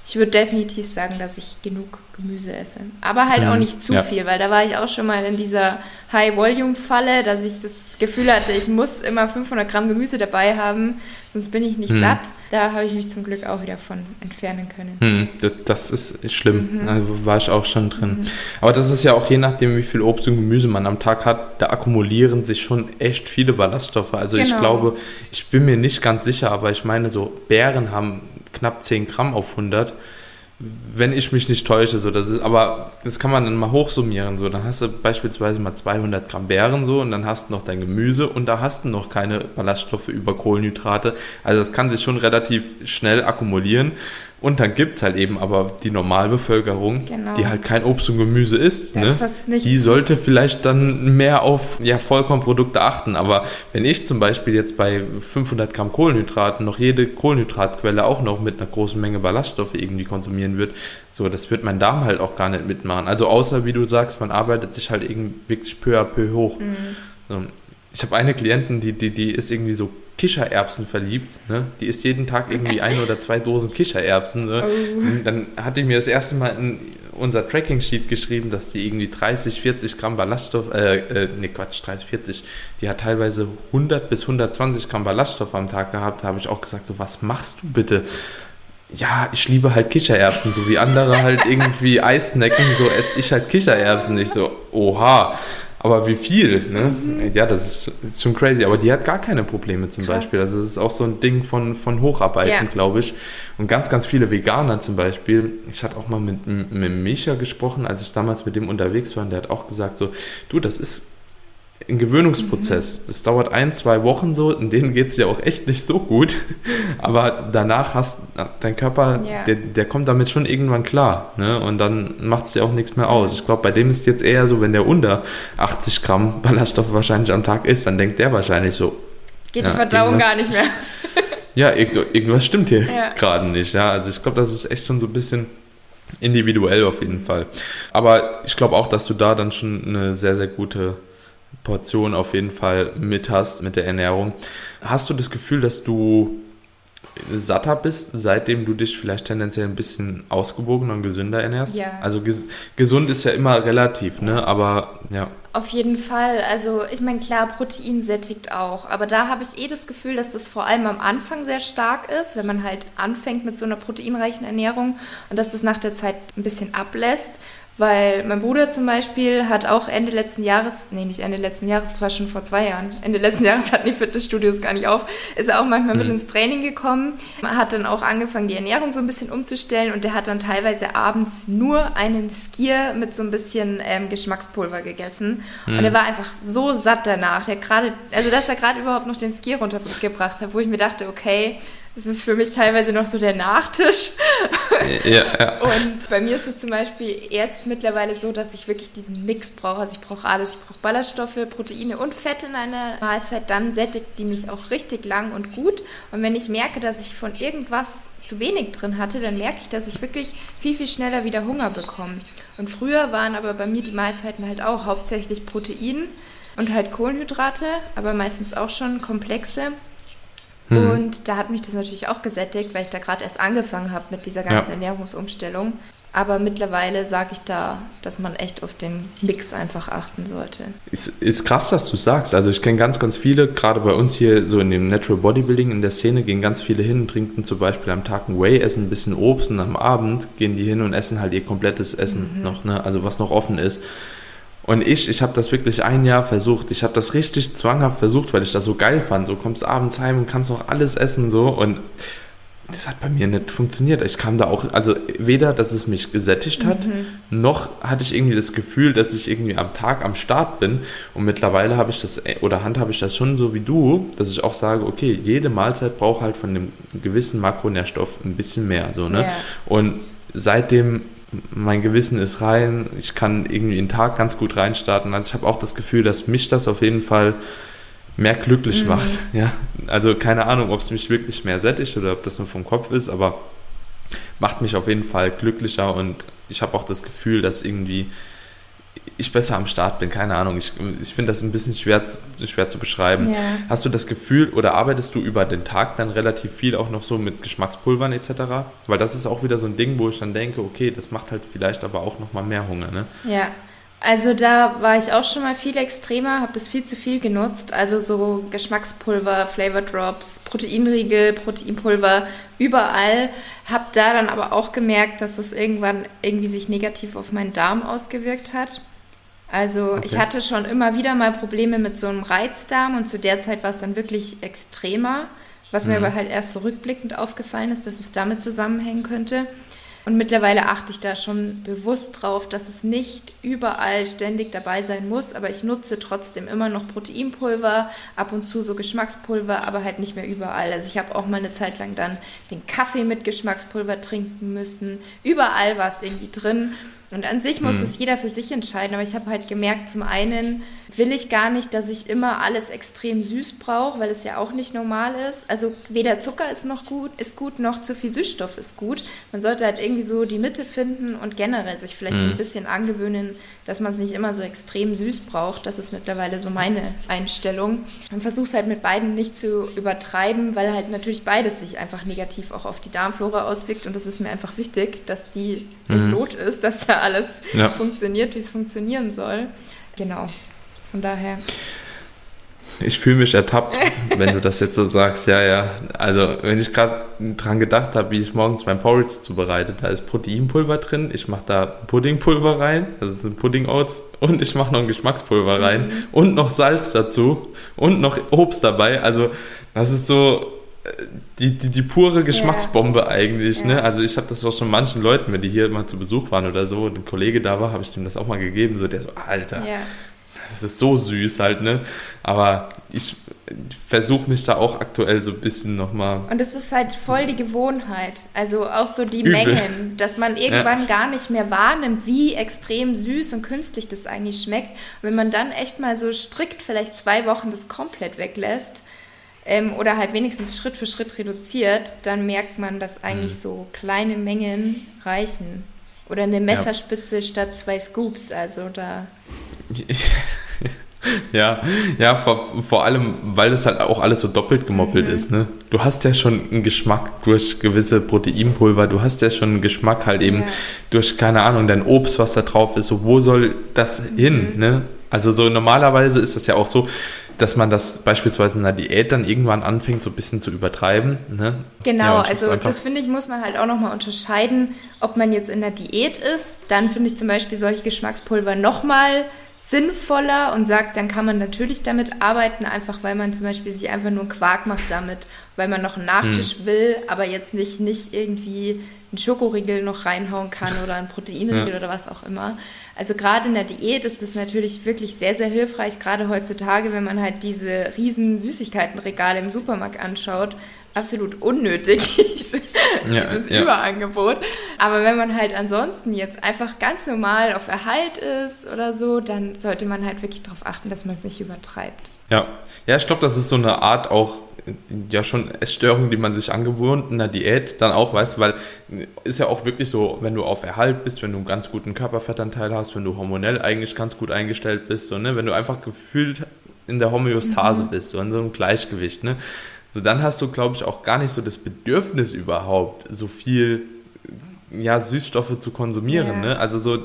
ich würde definitiv sagen, dass ich genug Gemüse esse. Aber halt mhm. auch nicht zu ja. viel, weil da war ich auch schon mal in dieser High-Volume-Falle, dass ich das Gefühl hatte, ich muss immer 500 Gramm Gemüse dabei haben, sonst bin ich nicht mhm. satt. Da habe ich mich zum Glück auch wieder von entfernen können. Mhm. Das, das, ist schlimm. Also war ich auch schon drin. Mhm. Aber das ist ja auch je nachdem, wie viel Obst und Gemüse man am Tag hat, da akkumulieren sich schon echt viele Ballaststoffe. Also genau. ich glaube, ich bin mir nicht ganz sicher, aber ich meine, so Beeren haben knapp 10 Gramm auf 100 wenn ich mich nicht täusche, so, das ist, aber das kann man dann mal hochsummieren, so, dann hast du beispielsweise mal 200 Gramm Beeren, so, und dann hast du noch dein Gemüse und da hast du noch keine Ballaststoffe über Kohlenhydrate, also das kann sich schon relativ schnell akkumulieren und dann gibt es halt eben aber die Normalbevölkerung, genau. die halt kein Obst und Gemüse isst. Ne? Die sollte vielleicht dann mehr auf ja, Vollkornprodukte achten. Aber wenn ich zum Beispiel jetzt bei 500 Gramm Kohlenhydraten noch jede Kohlenhydratquelle auch noch mit einer großen Menge Ballaststoffe irgendwie konsumieren würde, so, das wird mein Darm halt auch gar nicht mitmachen. Also außer, wie du sagst, man arbeitet sich halt irgendwie wirklich peu à peu hoch. Mhm. So, ich habe eine Klientin, die, die, die ist irgendwie so Kichererbsen verliebt. Ne? Die isst jeden Tag irgendwie ein oder zwei Dosen Kichererbsen. Ne? Oh. Dann hatte ich mir das erste Mal in unser Tracking-Sheet geschrieben, dass die irgendwie 30, 40 Gramm Ballaststoff, äh, äh, ne Quatsch, 30, 40, die hat teilweise 100 bis 120 Gramm Ballaststoff am Tag gehabt. Da habe ich auch gesagt, so, was machst du bitte? Ja, ich liebe halt Kichererbsen, so wie andere halt irgendwie Eis snacken, so esse ich halt Kichererbsen. Ich so, oha. Aber wie viel, ne? Mhm. Ja, das ist, schon crazy. Aber die hat gar keine Probleme zum Krass. Beispiel. Also das ist auch so ein Ding von, von Hocharbeiten, ja. glaube ich. Und ganz, ganz viele Veganer zum Beispiel. Ich hatte auch mal mit, mit Micha gesprochen, als ich damals mit dem unterwegs war. Und der hat auch gesagt so, du, das ist ein Gewöhnungsprozess. Das dauert ein, zwei Wochen so, in denen geht es ja auch echt nicht so gut. Aber danach hast dein Körper, ja. der, der kommt damit schon irgendwann klar. Ne? Und dann macht es ja auch nichts mehr aus. Ich glaube, bei dem ist jetzt eher so, wenn der unter 80 Gramm Ballaststoffe wahrscheinlich am Tag ist, dann denkt der wahrscheinlich so. Geht ja, die Verdauung gar nicht mehr. ja, irgendwas stimmt hier ja. gerade nicht. Ja? Also ich glaube, das ist echt schon so ein bisschen individuell auf jeden Fall. Aber ich glaube auch, dass du da dann schon eine sehr, sehr gute Portion auf jeden Fall mit hast mit der Ernährung. Hast du das Gefühl, dass du satter bist, seitdem du dich vielleicht tendenziell ein bisschen ausgewogener und gesünder ernährst? Ja. Also ges gesund ist ja immer relativ, ne? Aber ja. Auf jeden Fall. Also ich meine, klar, Protein sättigt auch. Aber da habe ich eh das Gefühl, dass das vor allem am Anfang sehr stark ist, wenn man halt anfängt mit so einer proteinreichen Ernährung und dass das nach der Zeit ein bisschen ablässt. Weil mein Bruder zum Beispiel hat auch Ende letzten Jahres, nee, nicht Ende letzten Jahres, das war schon vor zwei Jahren. Ende letzten Jahres hatten die Fitnessstudios gar nicht auf. Ist er auch manchmal mhm. mit ins Training gekommen. Hat dann auch angefangen, die Ernährung so ein bisschen umzustellen und der hat dann teilweise abends nur einen Skier mit so ein bisschen ähm, Geschmackspulver gegessen. Mhm. Und er war einfach so satt danach. Der gerade, also dass er gerade überhaupt noch den Skier runtergebracht hat, wo ich mir dachte, okay, das ist für mich teilweise noch so der Nachtisch. Ja, ja. Und bei mir ist es zum Beispiel jetzt mittlerweile so, dass ich wirklich diesen Mix brauche. Also ich brauche alles. Ich brauche Ballaststoffe, Proteine und Fett in einer Mahlzeit. Dann sättigt die mich auch richtig lang und gut. Und wenn ich merke, dass ich von irgendwas zu wenig drin hatte, dann merke ich, dass ich wirklich viel, viel schneller wieder Hunger bekomme. Und früher waren aber bei mir die Mahlzeiten halt auch hauptsächlich Protein und halt Kohlenhydrate, aber meistens auch schon komplexe. Mhm. Und da hat mich das natürlich auch gesättigt, weil ich da gerade erst angefangen habe mit dieser ganzen ja. Ernährungsumstellung. Aber mittlerweile sage ich da, dass man echt auf den Mix einfach achten sollte. Ist, ist krass, dass du sagst. Also ich kenne ganz, ganz viele, gerade bei uns hier so in dem Natural Bodybuilding in der Szene, gehen ganz viele hin und trinken zum Beispiel am Tag ein Whey, essen ein bisschen Obst und am Abend gehen die hin und essen halt ihr komplettes Essen mhm. noch, ne? also was noch offen ist. Und ich, ich habe das wirklich ein Jahr versucht. Ich habe das richtig zwanghaft versucht, weil ich das so geil fand. So kommst abends heim und kannst noch alles essen so und das hat bei mir nicht funktioniert. Ich kam da auch, also weder, dass es mich gesättigt hat, mhm. noch hatte ich irgendwie das Gefühl, dass ich irgendwie am Tag am Start bin. Und mittlerweile habe ich das, oder handhabe ich das schon so wie du, dass ich auch sage, okay, jede Mahlzeit braucht halt von dem gewissen Makronährstoff ein bisschen mehr. So, ne? Yeah. Und seitdem mein Gewissen ist rein, ich kann irgendwie den Tag ganz gut reinstarten. Also ich habe auch das Gefühl, dass mich das auf jeden Fall mehr glücklich mhm. macht. Ja? Also keine Ahnung, ob es mich wirklich mehr sättigt oder ob das nur vom Kopf ist, aber macht mich auf jeden Fall glücklicher und ich habe auch das Gefühl, dass irgendwie ich besser am Start bin, keine Ahnung. Ich, ich finde das ein bisschen schwer, schwer zu beschreiben. Ja. Hast du das Gefühl oder arbeitest du über den Tag dann relativ viel auch noch so mit Geschmackspulvern etc.? Weil das ist auch wieder so ein Ding, wo ich dann denke, okay, das macht halt vielleicht aber auch nochmal mehr Hunger, ne? Ja, also da war ich auch schon mal viel extremer, habe das viel zu viel genutzt. Also so Geschmackspulver, Flavor Drops, Proteinriegel, Proteinpulver, überall. Habe da dann aber auch gemerkt, dass das irgendwann irgendwie sich negativ auf meinen Darm ausgewirkt hat. Also okay. ich hatte schon immer wieder mal Probleme mit so einem Reizdarm und zu der Zeit war es dann wirklich extremer, was mhm. mir aber halt erst so rückblickend aufgefallen ist, dass es damit zusammenhängen könnte. Und mittlerweile achte ich da schon bewusst drauf, dass es nicht überall ständig dabei sein muss, aber ich nutze trotzdem immer noch Proteinpulver, ab und zu so Geschmackspulver, aber halt nicht mehr überall. Also ich habe auch mal eine Zeit lang dann den Kaffee mit Geschmackspulver trinken müssen. Überall war es irgendwie drin. Und an sich muss mhm. es jeder für sich entscheiden, aber ich habe halt gemerkt, zum einen will ich gar nicht, dass ich immer alles extrem süß brauche, weil es ja auch nicht normal ist. Also weder Zucker ist noch gut, ist gut, noch zu viel Süßstoff ist gut. Man sollte halt irgendwie so die Mitte finden und generell sich vielleicht mhm. so ein mhm. bisschen angewöhnen, dass man es nicht immer so extrem süß braucht. Das ist mittlerweile so meine Einstellung. Man versucht es halt mit beiden nicht zu übertreiben, weil halt natürlich beides sich einfach negativ auch auf die Darmflora auswirkt und das ist mir einfach wichtig, dass die mhm. im Lot ist, dass da alles ja. funktioniert, wie es funktionieren soll. Genau. Von daher. Ich fühle mich ertappt, wenn du das jetzt so sagst. Ja, ja. Also, wenn ich gerade dran gedacht habe, wie ich morgens mein Porridge zubereite, da ist Proteinpulver drin. Ich mache da Puddingpulver rein, also das sind Pudding Oats, und ich mache noch ein Geschmackspulver rein mhm. und noch Salz dazu und noch Obst dabei. Also, das ist so die, die, die pure Geschmacksbombe ja. eigentlich. Ne? Ja. Ne? Also ich habe das auch schon manchen Leuten, wenn die hier mal zu Besuch waren oder so, und ein Kollege da war, habe ich dem das auch mal gegeben, so der so, Alter, ja. Das ist so süß halt, ne? Aber ich versuche mich da auch aktuell so ein bisschen nochmal. Und es ist halt voll die Gewohnheit. Also auch so die Übel. Mengen, dass man irgendwann ja. gar nicht mehr wahrnimmt, wie extrem süß und künstlich das eigentlich schmeckt. Und wenn man dann echt mal so strikt vielleicht zwei Wochen das komplett weglässt, ähm, oder halt wenigstens Schritt für Schritt reduziert, dann merkt man, dass eigentlich mhm. so kleine Mengen reichen. Oder eine Messerspitze ja. statt zwei Scoops, also da. Ja, ja, vor, vor allem, weil das halt auch alles so doppelt gemoppelt mhm. ist. Ne? Du hast ja schon einen Geschmack durch gewisse Proteinpulver, du hast ja schon einen Geschmack halt eben ja. durch, keine Ahnung, dein Obst, was da drauf ist. So, wo soll das mhm. hin? Ne? Also so normalerweise ist das ja auch so, dass man das beispielsweise in der Diät dann irgendwann anfängt, so ein bisschen zu übertreiben. Ne? Genau, ja, also das finde ich, muss man halt auch nochmal unterscheiden, ob man jetzt in der Diät ist. Dann finde ich zum Beispiel solche Geschmackspulver nochmal sinnvoller und sagt, dann kann man natürlich damit arbeiten, einfach weil man zum Beispiel sich einfach nur Quark macht damit, weil man noch einen Nachtisch hm. will, aber jetzt nicht, nicht irgendwie einen Schokoriegel noch reinhauen kann oder einen Proteinriegel ja. oder was auch immer. Also gerade in der Diät ist das natürlich wirklich sehr, sehr hilfreich, gerade heutzutage, wenn man halt diese riesen Süßigkeitenregale im Supermarkt anschaut, absolut unnötig, dieses ja, Überangebot. Aber wenn man halt ansonsten jetzt einfach ganz normal auf Erhalt ist oder so, dann sollte man halt wirklich darauf achten, dass man es nicht übertreibt. Ja, ja, ich glaube, das ist so eine Art auch ja schon Essstörung, die man sich angewohnt in der Diät dann auch weiß, weil ist ja auch wirklich so, wenn du auf Erhalt bist, wenn du einen ganz guten Körperfettanteil hast, wenn du hormonell eigentlich ganz gut eingestellt bist, so, ne, wenn du einfach gefühlt in der Homöostase mhm. bist, so in so einem Gleichgewicht, ne, so dann hast du, glaube ich, auch gar nicht so das Bedürfnis überhaupt, so viel ja, Süßstoffe zu konsumieren. Ja. Ne? Also so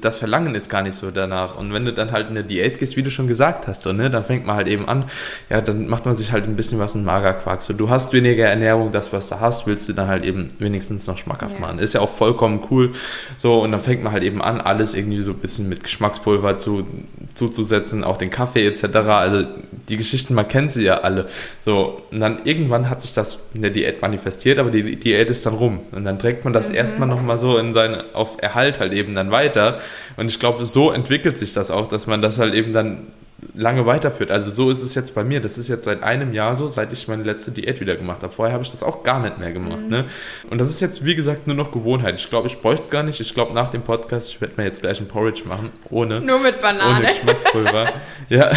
das Verlangen ist gar nicht so danach. Und wenn du dann halt in der Diät gehst, wie du schon gesagt hast, so, ne, dann fängt man halt eben an, ja, dann macht man sich halt ein bisschen was in Magerquark. So, du hast weniger Ernährung, das, was du hast, willst du dann halt eben wenigstens noch schmackhaft ja. machen. Ist ja auch vollkommen cool. So, und dann fängt man halt eben an, alles irgendwie so ein bisschen mit Geschmackspulver zu, zuzusetzen, auch den Kaffee etc. Also die Geschichten, man kennt sie ja alle. So, und dann irgendwann hat sich das in der Diät manifestiert, aber die Diät ist dann rum. Und dann trägt man das mhm. erstmal nochmal so in seine, auf Erhalt halt eben dann weiter. Und ich glaube, so entwickelt sich das auch, dass man das halt eben dann lange weiterführt. Also so ist es jetzt bei mir. Das ist jetzt seit einem Jahr so, seit ich meine letzte Diät wieder gemacht habe. Vorher habe ich das auch gar nicht mehr gemacht. Mhm. Ne? Und das ist jetzt, wie gesagt, nur noch Gewohnheit. Ich glaube, ich bräuchte es gar nicht. Ich glaube, nach dem Podcast, ich werde mir jetzt gleich ein Porridge machen, ohne, nur mit Banane. ohne Geschmackspulver. ja,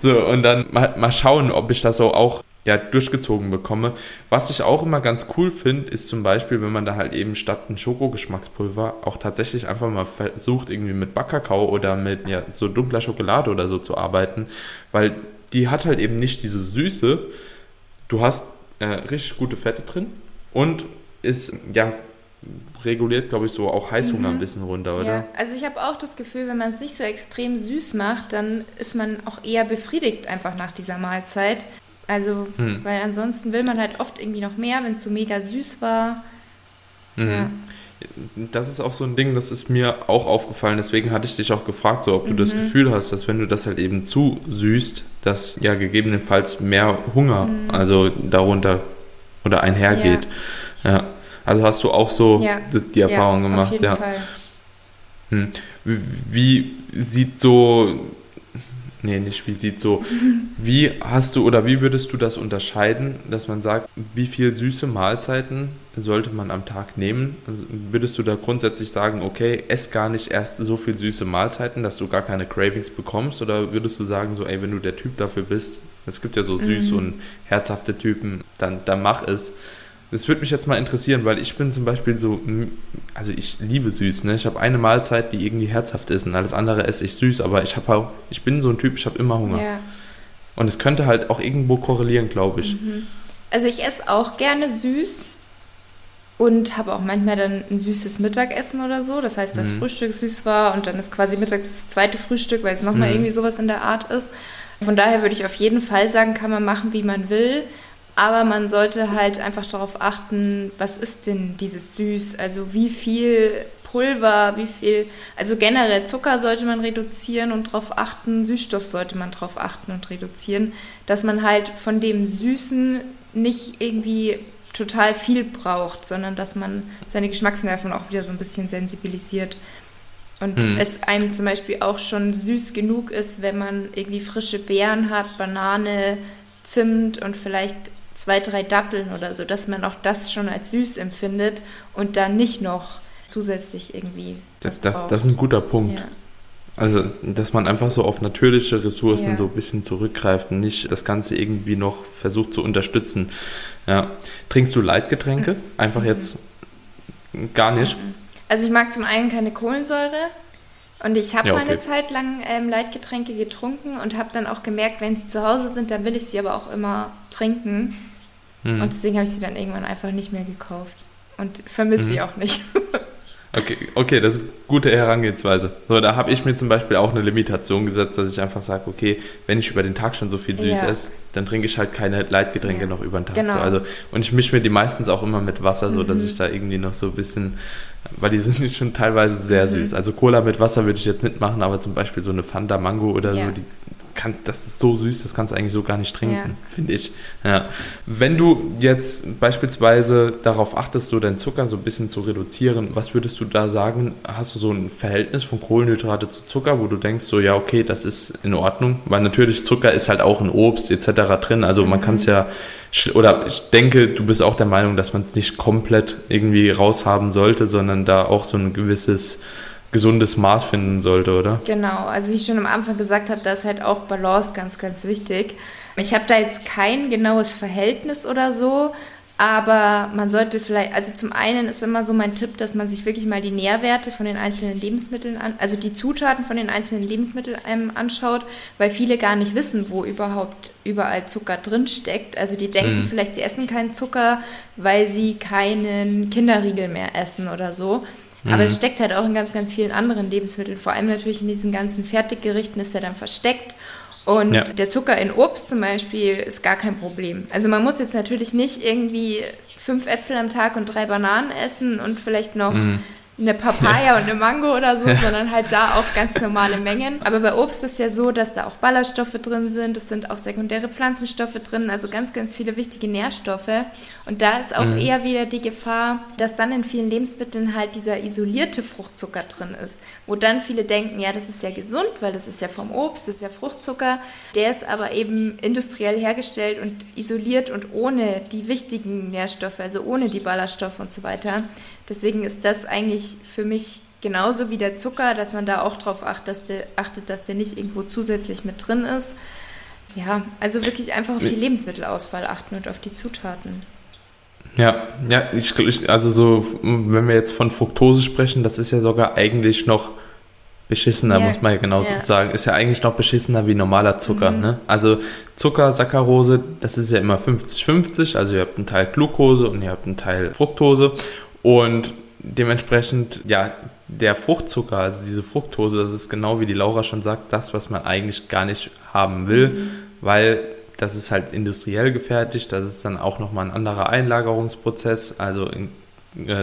so und dann mal, mal schauen, ob ich das so auch ja, durchgezogen bekomme. Was ich auch immer ganz cool finde, ist zum Beispiel, wenn man da halt eben statt ein Schokogeschmackspulver auch tatsächlich einfach mal versucht, irgendwie mit Backkakao oder mit ja, so dunkler Schokolade oder so zu arbeiten, weil die hat halt eben nicht diese Süße. Du hast äh, richtig gute Fette drin und ist, ja, reguliert, glaube ich, so auch Heißhunger mhm. ein bisschen runter, oder? Ja, also ich habe auch das Gefühl, wenn man es nicht so extrem süß macht, dann ist man auch eher befriedigt einfach nach dieser Mahlzeit. Also, hm. weil ansonsten will man halt oft irgendwie noch mehr, wenn es so mega süß war. Mhm. Ja. Das ist auch so ein Ding, das ist mir auch aufgefallen. Deswegen hatte ich dich auch gefragt, so, ob du mhm. das Gefühl hast, dass wenn du das halt eben zu süßt, dass ja gegebenenfalls mehr Hunger, mhm. also darunter oder einhergeht. Ja. ja. Also hast du auch so ja. die, Erfahrung ja, gemacht, ja. Fall. Hm. Wie sieht so nee, nicht wie sieht so. Wie hast du oder wie würdest du das unterscheiden, dass man sagt, wie viel süße Mahlzeiten sollte man am Tag nehmen? Also würdest du da grundsätzlich sagen, okay, ess gar nicht erst so viel süße Mahlzeiten, dass du gar keine Cravings bekommst? Oder würdest du sagen, so, ey, wenn du der Typ dafür bist, es gibt ja so süß mhm. und herzhafte Typen, dann, dann mach es. Das würde mich jetzt mal interessieren, weil ich bin zum Beispiel so, also ich liebe süß, ne? Ich habe eine Mahlzeit, die irgendwie herzhaft ist und alles andere esse ich süß, aber ich habe auch, ich bin so ein Typ, ich habe immer Hunger. Ja. Und es könnte halt auch irgendwo korrelieren, glaube ich. Mhm. Also ich esse auch gerne süß und habe auch manchmal dann ein süßes Mittagessen oder so. Das heißt, das mhm. Frühstück süß war und dann ist quasi mittags das zweite Frühstück, weil es nochmal mhm. irgendwie sowas in der Art ist. Von daher würde ich auf jeden Fall sagen, kann man machen, wie man will. Aber man sollte halt einfach darauf achten, was ist denn dieses Süß? Also wie viel Pulver, wie viel, also generell Zucker sollte man reduzieren und darauf achten, Süßstoff sollte man darauf achten und reduzieren, dass man halt von dem Süßen nicht irgendwie total viel braucht, sondern dass man seine Geschmacksnerven auch wieder so ein bisschen sensibilisiert. Und hm. es einem zum Beispiel auch schon süß genug ist, wenn man irgendwie frische Beeren hat, Banane, Zimt und vielleicht zwei, drei Datteln oder so, dass man auch das schon als süß empfindet und dann nicht noch zusätzlich irgendwie. Das, das, das ist ein guter Punkt. Ja. Also, dass man einfach so auf natürliche Ressourcen ja. so ein bisschen zurückgreift und nicht das Ganze irgendwie noch versucht zu unterstützen. Ja. Trinkst du Leitgetränke? Mhm. Einfach jetzt gar nicht? Also ich mag zum einen keine Kohlensäure. Und ich habe Ja, okay. eine Zeit lang ähm, Leitgetränke getrunken und habe dann auch gemerkt, wenn sie zu Hause sind, dann will ich sie aber auch immer trinken. Hm. Und deswegen habe ich sie dann irgendwann einfach nicht mehr gekauft. Und vermisse sie Mhm. auch nicht. Okay, okay, das ist eine gute Herangehensweise. So, da habe ich mir zum Beispiel auch eine Limitation gesetzt, dass ich einfach sage, okay, wenn ich über den Tag schon so viel süß Ja. esse, dann trinke ich halt keine Leitgetränke Ja. noch über den Tag. Genau. So, also, und ich mische mir die meistens auch immer mit Wasser, so dass Mhm. ich da irgendwie noch so ein bisschen, weil die sind schon teilweise sehr Mhm. süß. Also Cola mit Wasser würde ich jetzt nicht machen, aber zum Beispiel so eine Fanta Mango oder Ja. so, die kann, das ist so süß, das kannst du eigentlich so gar nicht trinken, Ja. finde ich. Ja. Wenn du jetzt beispielsweise darauf achtest, so deinen Zucker so ein bisschen zu reduzieren, was würdest du da sagen? Hast du so ein Verhältnis von Kohlenhydrate zu Zucker, wo du denkst, so ja, okay, das ist in Ordnung? Weil natürlich Zucker ist halt auch in Obst etc. drin, also man kann es ja, oder ich denke, du bist auch der Meinung, dass man es nicht komplett irgendwie raushaben sollte, sondern da auch so ein gewisses gesundes Maß finden sollte, oder? Genau, also wie ich schon am Anfang gesagt habe, da ist halt auch Balance ganz, ganz wichtig. Ich habe da jetzt kein genaues Verhältnis oder so, aber man sollte vielleicht, also zum einen ist immer so mein Tipp, dass man sich wirklich mal die Nährwerte von den einzelnen Lebensmitteln an, also die Zutaten von den einzelnen Lebensmitteln anschaut, weil viele gar nicht wissen, wo überhaupt überall Zucker drin steckt. Also die denken Mhm. vielleicht, sie essen keinen Zucker, weil sie keinen Kinderriegel mehr essen oder so. Aber Mhm. es steckt halt auch in ganz, ganz vielen anderen Lebensmitteln. Vor allem natürlich in diesen ganzen Fertiggerichten ist er dann versteckt. Und Ja. der Zucker in Obst zum Beispiel ist gar kein Problem. Also man muss jetzt natürlich nicht irgendwie fünf Äpfel am Tag und drei Bananen essen und vielleicht noch Mhm. Eine Papaya und eine Mango oder so, sondern halt da auch ganz normale Mengen. Aber bei Obst ist ja so, dass da auch Ballaststoffe drin sind, es sind auch sekundäre Pflanzenstoffe drin, also ganz, ganz viele wichtige Nährstoffe. Und da ist auch Mhm. eher wieder die Gefahr, dass dann in vielen Lebensmitteln halt dieser isolierte Fruchtzucker drin ist, wo dann viele denken, ja, das ist ja gesund, weil das ist ja vom Obst, das ist ja Fruchtzucker. Der ist aber eben industriell hergestellt und isoliert und ohne die wichtigen Nährstoffe, also ohne die Ballaststoffe und so weiter. Deswegen ist das eigentlich für mich genauso wie der Zucker, dass man da auch darauf achtet dass, der, achtet, dass der nicht irgendwo zusätzlich mit drin ist. Ja, also wirklich einfach auf die Lebensmittelauswahl achten und auf die Zutaten. Ja, ja, ich, ich, also so, wenn wir jetzt von Fructose sprechen, das ist ja sogar eigentlich noch beschissener, Ja, muss man ja genauso ja. sagen. Ist ja eigentlich noch beschissener wie normaler Zucker. Mhm. Ne? Also Zucker, Saccharose, das ist ja immer 50-50. Also ihr habt einen Teil Glucose und ihr habt einen Teil Fructose. Und dementsprechend, ja, der Fruchtzucker, also diese Fructose, das ist genau wie die Laura schon sagt, das, was man eigentlich gar nicht haben will, Mhm. weil das ist halt industriell gefertigt, das ist dann auch nochmal ein anderer Einlagerungsprozess. Also in,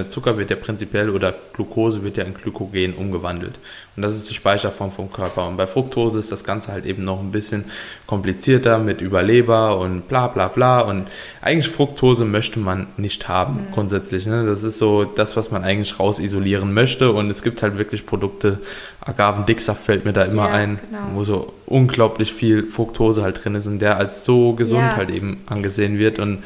Zucker wird ja prinzipiell oder Glucose wird ja in Glykogen umgewandelt. Und das ist die Speicherform vom Körper. Und bei Fructose ist das Ganze halt eben noch ein bisschen komplizierter mit Überleber und bla bla bla. Und eigentlich Fructose möchte man nicht haben, grundsätzlich. Ne? Das ist so das, was man eigentlich raus isolieren möchte. Und es gibt halt wirklich Produkte, Agavendicksaft fällt mir da immer Ja, ein, genau. wo so unglaublich viel Fructose halt drin ist und der als so gesund Ja. halt eben angesehen wird. Und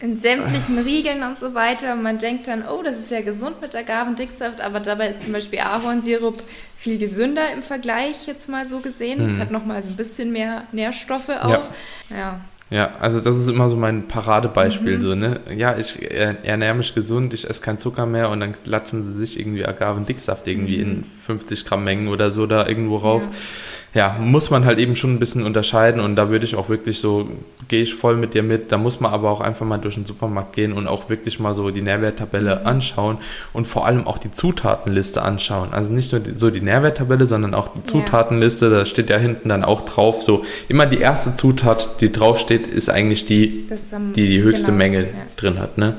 In sämtlichen Riegeln und so weiter. Und man denkt dann, oh, das ist ja gesund mit Agavendicksaft, aber dabei ist zum Beispiel Ahornsirup viel gesünder im Vergleich, jetzt mal so gesehen. Es Mhm. hat nochmal so ein bisschen mehr Nährstoffe auch. Ja. Ja, also das ist immer so mein Paradebeispiel. Mhm. So, ne? Ja, ich er- ernähre mich gesund, ich esse keinen Zucker mehr und dann klatschen sie sich irgendwie Agavendicksaft irgendwie in 50 Gramm Mengen oder so da irgendwo rauf. Mhm. Ja. Ja. muss man halt eben schon ein bisschen unterscheiden und da würde ich auch wirklich so, gehe ich voll mit dir mit, da muss man aber auch einfach mal durch den Supermarkt gehen und auch wirklich mal so die Nährwerttabelle Mhm. anschauen und vor allem auch die Zutatenliste anschauen. Also nicht nur die, so die Nährwerttabelle, sondern auch die Zutatenliste, da steht ja hinten dann auch drauf, so immer die erste Zutat, die draufsteht, ist eigentlich die, Das ist am- die die höchste genau, Menge ja. drin hat. Ne?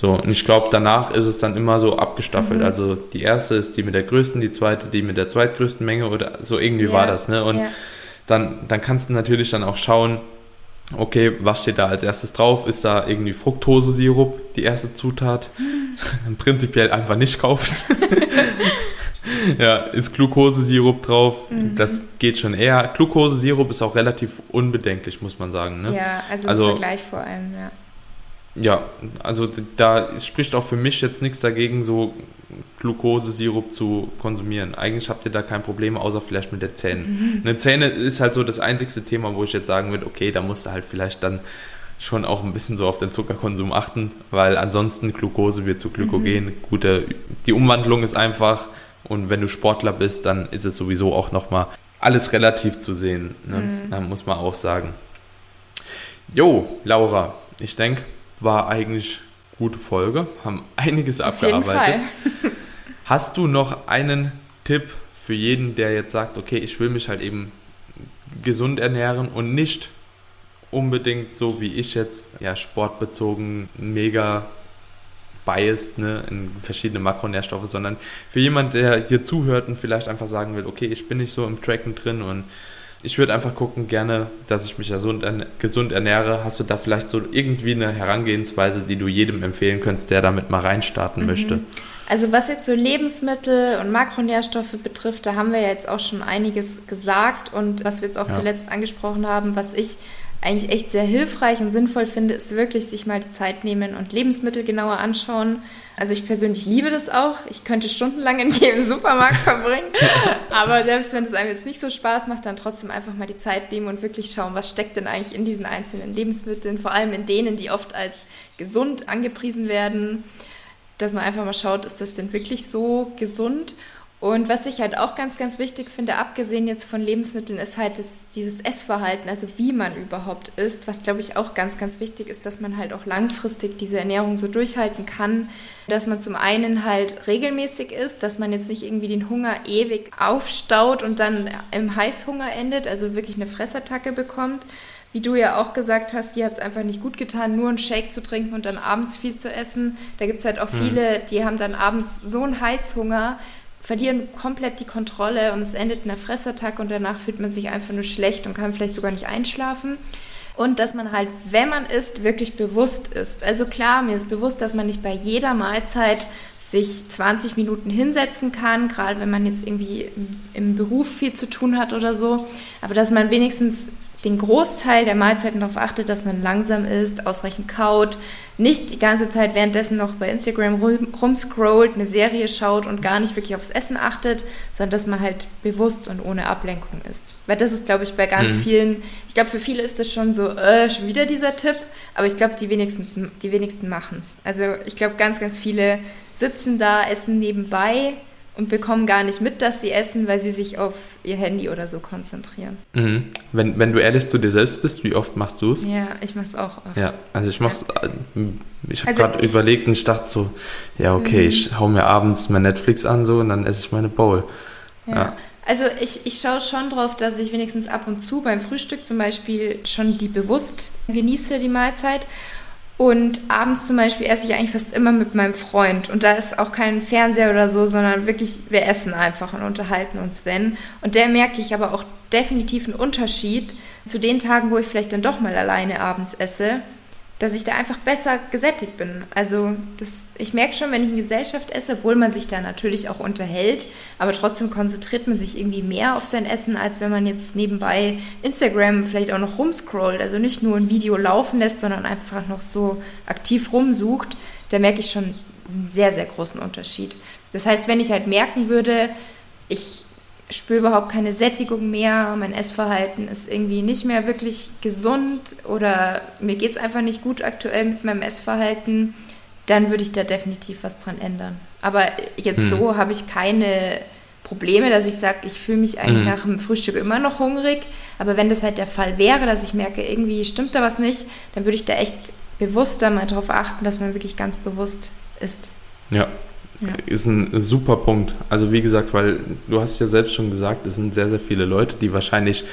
So, und ich glaube, danach ist es dann immer so abgestaffelt. Mhm. Also die erste ist die mit der größten, die zweite die mit der zweitgrößten Menge oder so irgendwie Ja, war das. Ne? Und ja. dann, dann kannst du natürlich dann auch schauen, okay, was steht da als erstes drauf? Ist da irgendwie Fructose-Sirup die erste Zutat? Dann prinzipiell einfach nicht kaufen. ja, ist Glukosesirup drauf? Mhm. Das geht schon eher. Glukosesirup ist auch relativ unbedenklich, muss man sagen. Ne? Ja, also, Also- im Vergleich vor allem, ja. Ja, also da spricht auch für mich jetzt nichts dagegen, so Glukosesirup zu konsumieren. Eigentlich habt ihr da kein Problem, außer vielleicht mit der Zähne. Eine Zähne ist halt so das einzigste Thema, wo ich jetzt sagen würde, okay, da musst du halt vielleicht dann schon auch ein bisschen so auf den Zuckerkonsum achten, weil ansonsten Glukose wird zu Glykogen. Gute, die Umwandlung ist einfach Und wenn du Sportler bist, dann ist es sowieso auch nochmal alles relativ zu sehen. Ne? Mhm. Da muss man auch sagen. Jo, Laura, ich denke, war eigentlich gute Folge, haben einiges Auf abgearbeitet. Hast du noch einen Tipp für jeden, der jetzt sagt, okay, ich will mich halt eben gesund ernähren und nicht unbedingt so wie ich jetzt, ja, sportbezogen, mega biased ne, in verschiedene Makronährstoffe, sondern für jemand, der hier zuhört und vielleicht einfach sagen will, okay, ich bin nicht so im Tracken drin und ich würde einfach gucken, gerne, dass ich mich gesund ernähre. Hast du da vielleicht so irgendwie eine Herangehensweise, die du jedem empfehlen könntest, der damit mal reinstarten mhm. möchte? Also was jetzt so Lebensmittel und Makronährstoffe betrifft, da haben wir ja jetzt auch schon einiges gesagt und was wir jetzt auch ja. zuletzt angesprochen haben, was ich eigentlich echt sehr hilfreich und sinnvoll finde, ist wirklich sich mal die Zeit nehmen und Lebensmittel genauer anschauen. Also ich persönlich liebe das auch. Ich könnte stundenlang in jedem Supermarkt verbringen. Aber selbst wenn es einem jetzt nicht so Spaß macht, dann trotzdem einfach mal die Zeit nehmen und wirklich schauen, was steckt denn eigentlich in diesen einzelnen Lebensmitteln, vor allem in denen, die oft als gesund angepriesen werden. Dass man einfach mal schaut, ist das denn wirklich so gesund? Und was ich halt auch ganz, ganz wichtig finde, abgesehen jetzt von Lebensmitteln, ist halt das, dieses Essverhalten, also wie man überhaupt isst, was glaube ich auch ganz, ganz wichtig ist, dass man halt auch langfristig diese Ernährung so durchhalten kann, dass man zum einen halt regelmäßig isst, dass man jetzt nicht irgendwie den Hunger ewig aufstaut und dann im Heißhunger endet, also wirklich eine Fressattacke bekommt. Wie du ja auch gesagt hast, die hat es einfach nicht gut getan, nur einen Shake zu trinken und dann abends viel zu essen. Da gibt es halt auch hm. viele, die haben dann abends so einen Heißhunger, verlieren komplett die Kontrolle und es endet in einer Fressattacke und danach fühlt man sich einfach nur schlecht und kann vielleicht sogar nicht einschlafen. Und dass man halt, wenn man isst, wirklich bewusst ist. Also klar, mir ist bewusst, dass man nicht bei jeder Mahlzeit sich 20 Minuten hinsetzen kann, gerade wenn man jetzt irgendwie im Beruf viel zu tun hat oder so. Aber dass man wenigstens den Großteil der Mahlzeiten darauf achtet, dass man langsam isst, ausreichend kaut, nicht die ganze Zeit währenddessen noch bei Instagram rumscrollt, eine Serie schaut und gar nicht wirklich aufs Essen achtet, sondern dass man halt bewusst und ohne Ablenkung isst. Weil das ist, glaube ich, bei ganz mhm. vielen, ich glaube, für viele ist das schon so, äh, schon wieder dieser Tipp, aber ich glaube, die wenigsten, die wenigsten machen es. Also ich glaube, ganz, ganz viele sitzen da, essen nebenbei und bekommen gar nicht mit, dass sie essen, weil sie sich auf ihr Handy oder so konzentrieren. Mhm. Wenn, wenn du ehrlich zu dir selbst bist, wie oft machst du es? Ja, ich mache es auch oft. Ja, also ich mache es, äh, ich habe also gerade überlegt und ich dachte so, ja okay, mhm. ich hau mir abends mein Netflix an so und dann esse ich meine Bowl. Ja. ja. Also ich, ich schaue schon drauf, dass ich wenigstens ab und zu beim Frühstück zum Beispiel schon die bewusst genieße, die Mahlzeit. Und abends zum Beispiel esse ich eigentlich fast immer mit meinem Freund. Und da ist auch kein Fernseher oder so, sondern wirklich, wir essen einfach und unterhalten uns, wenn. Und der merke ich aber auch definitiv einen Unterschied zu den Tagen, wo ich vielleicht dann doch mal alleine abends esse dass ich da einfach besser gesättigt bin. Also das, ich merke schon, wenn ich in Gesellschaft esse, obwohl man sich da natürlich auch unterhält, aber trotzdem konzentriert man sich irgendwie mehr auf sein Essen, als wenn man jetzt nebenbei Instagram vielleicht auch noch rumscrollt. Also nicht nur ein Video laufen lässt, sondern einfach noch so aktiv rumsucht. Da merke ich schon einen sehr, sehr großen Unterschied. Das heißt, wenn ich halt merken würde, ich spüre überhaupt keine Sättigung mehr, mein Essverhalten ist irgendwie nicht mehr wirklich gesund oder mir geht es einfach nicht gut aktuell mit meinem Essverhalten, dann würde ich da definitiv was dran ändern. Aber jetzt hm. so habe ich keine Probleme, dass ich sage, ich fühle mich eigentlich hm. nach dem Frühstück immer noch hungrig. Aber wenn das halt der Fall wäre, dass ich merke, irgendwie stimmt da was nicht, dann würde ich da echt bewusster mal darauf achten, dass man wirklich ganz bewusst isst. Ja, ja. Ist ein super Punkt. Also wie gesagt, weil du hast ja selbst schon gesagt, es sind sehr, sehr viele Leute, die wahrscheinlich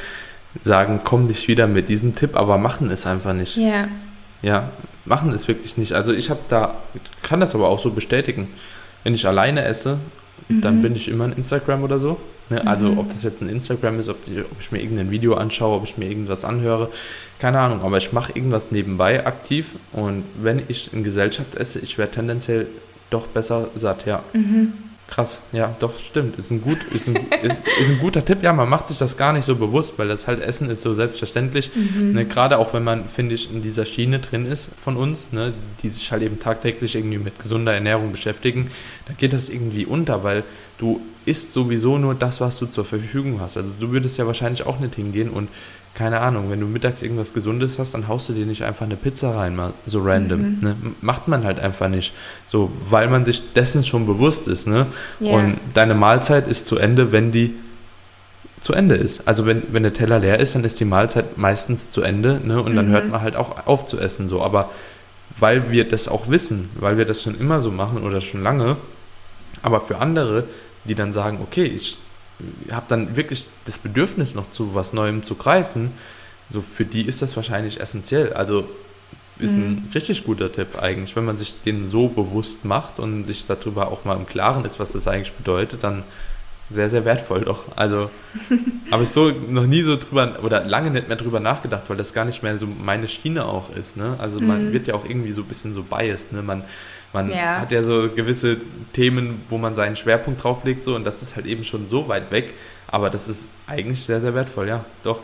sagen, komm nicht wieder mit diesem Tipp, aber machen es einfach nicht. Ja. Ja, machen es wirklich nicht. Also ich habe da, kann das aber auch so bestätigen. Wenn ich alleine esse, mhm. dann bin ich immer in Instagram oder so. Ne? Also mhm. ob das jetzt ein Instagram ist, ob, die, ob, ich mir irgendein Video anschaue, ob ich mir irgendwas anhöre, keine Ahnung. Aber ich mache irgendwas nebenbei aktiv und wenn ich in Gesellschaft esse, ich werde tendenziell doch besser satt, ja. Mhm. Krass, ja, doch, stimmt. Ist ein, gut, ist, ein, ist, ist, ein guter Tipp. Ja, man macht sich das gar nicht so bewusst, weil das halt Essen ist so selbstverständlich. Mhm. Ne, Gerade auch wenn man, finde ich, in dieser Schiene drin ist von uns, ne, die sich halt eben tagtäglich irgendwie mit gesunder Ernährung beschäftigen, da geht das irgendwie unter, weil du isst sowieso nur das, was du zur Verfügung hast. Also du würdest ja wahrscheinlich auch nicht hingehen und keine Ahnung, wenn du mittags irgendwas Gesundes hast, dann haust du dir nicht einfach eine Pizza rein, mal so random. Mhm. Ne? Macht man halt einfach nicht. So, weil man sich dessen schon bewusst ist, ne? Yeah. Und deine Mahlzeit ist zu Ende, wenn die zu Ende ist. Also wenn, wenn der Teller leer ist, dann ist die Mahlzeit meistens zu Ende, ne? Und dann mhm. hört man halt auch auf zu essen. So. Aber weil wir das auch wissen, weil wir das schon immer so machen oder schon lange, aber für andere, die dann sagen, okay, ich habe dann wirklich das Bedürfnis noch zu was Neuem zu greifen, so für die ist das wahrscheinlich essentiell. Also ist mhm. ein richtig guter Tipp eigentlich, wenn man sich den so bewusst macht und sich darüber auch mal im Klaren ist, was das eigentlich bedeutet, dann sehr, sehr wertvoll doch. Also habe ich so noch nie so drüber oder lange nicht mehr drüber nachgedacht, weil das gar nicht mehr so meine Schiene auch ist. Ne? Also man mhm. wird ja auch irgendwie so ein bisschen so biased. Ne? Man, man ja. hat ja so gewisse Themen, wo man seinen Schwerpunkt drauf legt so, und das ist halt eben schon so weit weg. Aber das ist eigentlich sehr, sehr wertvoll, ja, doch.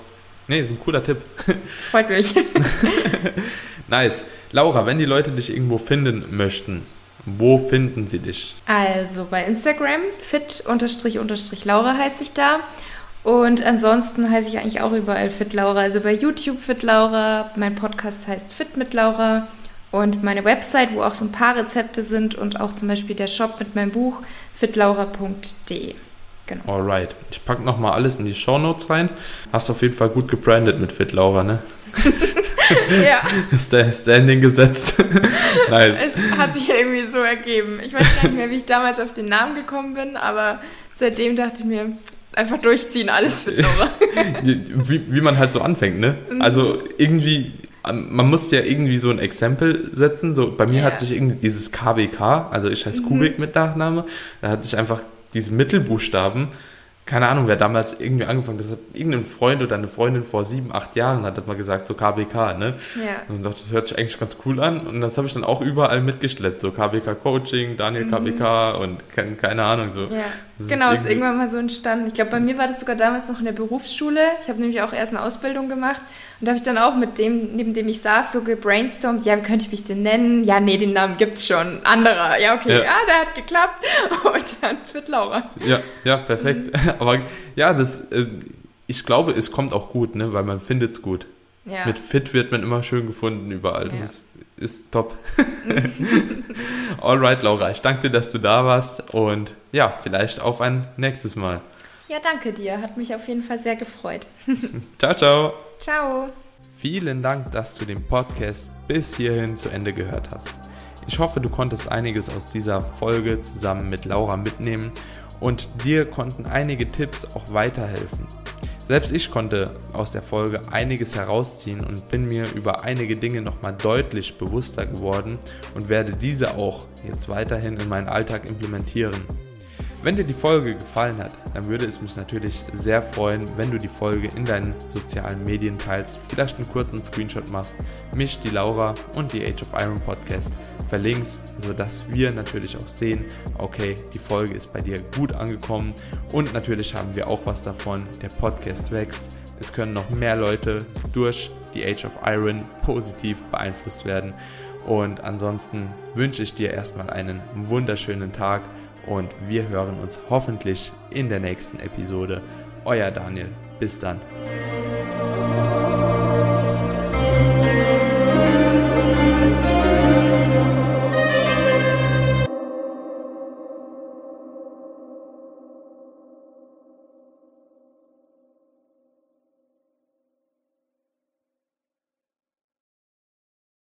Nee, ist ein cooler Tipp. Freut mich. nice. Laura, wenn die Leute dich irgendwo finden möchten, wo finden sie dich? Also bei Instagram fit-laura heiße ich da. Und ansonsten heiße ich eigentlich auch überall Fit Laura. Also bei YouTube Fit Laura, mein Podcast heißt Fit mit Laura und meine Website, wo auch so ein paar Rezepte sind und auch zum Beispiel der Shop mit meinem Buch fitlaura.de. Genau. Alright. Ich packe nochmal alles in die Show Notes rein. Hast auf jeden Fall gut gebrandet mit Fit Laura, ne? ja. Ist der Standing gesetzt. nice. Es hat sich irgendwie so ergeben. Ich weiß gar nicht mehr, wie ich damals auf den Namen gekommen bin, aber seitdem dachte ich mir, einfach durchziehen, alles Fit Laura. wie, wie man halt so anfängt, ne? Mhm. Also irgendwie man muss ja irgendwie so ein Exempel setzen. So, bei mir yeah. hat sich irgendwie dieses KBK, also ich heiße mhm. Kubik mit Nachname, da hat sich einfach diese Mittelbuchstaben keine Ahnung, wer damals irgendwie angefangen hat, das hat irgendein Freund oder eine Freundin vor sieben, acht Jahren hat das mal gesagt, so KBK, ne? Ja. Und dachte, das hört sich eigentlich ganz cool an. Und das habe ich dann auch überall mitgeschleppt, so KBK Coaching, Daniel mhm. KBK und keine, keine Ahnung, so. Ja. Das genau, ist, ist irgendwann mal so entstanden. Ich glaube, bei mir war das sogar damals noch in der Berufsschule. Ich habe nämlich auch erst eine Ausbildung gemacht und da habe ich dann auch mit dem, neben dem ich saß, so gebrainstormt, ja, wie könnte ich mich denn nennen? Ja, nee, den Namen gibt's schon. Anderer. Ja, okay, ja, ja der hat geklappt. Und dann wird Laura. Ja, ja, perfekt. Mhm. Aber ja, das, äh, ich glaube, es kommt auch gut, ne? weil man findet es gut. Ja. Mit Fit wird man immer schön gefunden überall. Das ja. ist, ist top. Alright, Laura, ich danke dir, dass du da warst und ja, vielleicht auf ein nächstes Mal. Ja, danke dir. Hat mich auf jeden Fall sehr gefreut. ciao, ciao. Ciao. Vielen Dank, dass du den Podcast bis hierhin zu Ende gehört hast. Ich hoffe, du konntest einiges aus dieser Folge zusammen mit Laura mitnehmen und dir konnten einige Tipps auch weiterhelfen. Selbst ich konnte aus der Folge einiges herausziehen und bin mir über einige Dinge nochmal deutlich bewusster geworden und werde diese auch jetzt weiterhin in meinen Alltag implementieren. Wenn dir die Folge gefallen hat, dann würde es mich natürlich sehr freuen, wenn du die Folge in deinen sozialen Medien teilst, vielleicht einen kurzen Screenshot machst, mich, die Laura und die Age of Iron Podcast verlinkst, sodass wir natürlich auch sehen, okay, die Folge ist bei dir gut angekommen und natürlich haben wir auch was davon, der Podcast wächst. Es können noch mehr Leute durch die Age of Iron positiv beeinflusst werden. Und ansonsten wünsche ich dir erstmal einen wunderschönen Tag und wir hören uns hoffentlich in der nächsten Episode. Euer Daniel. Bis dann.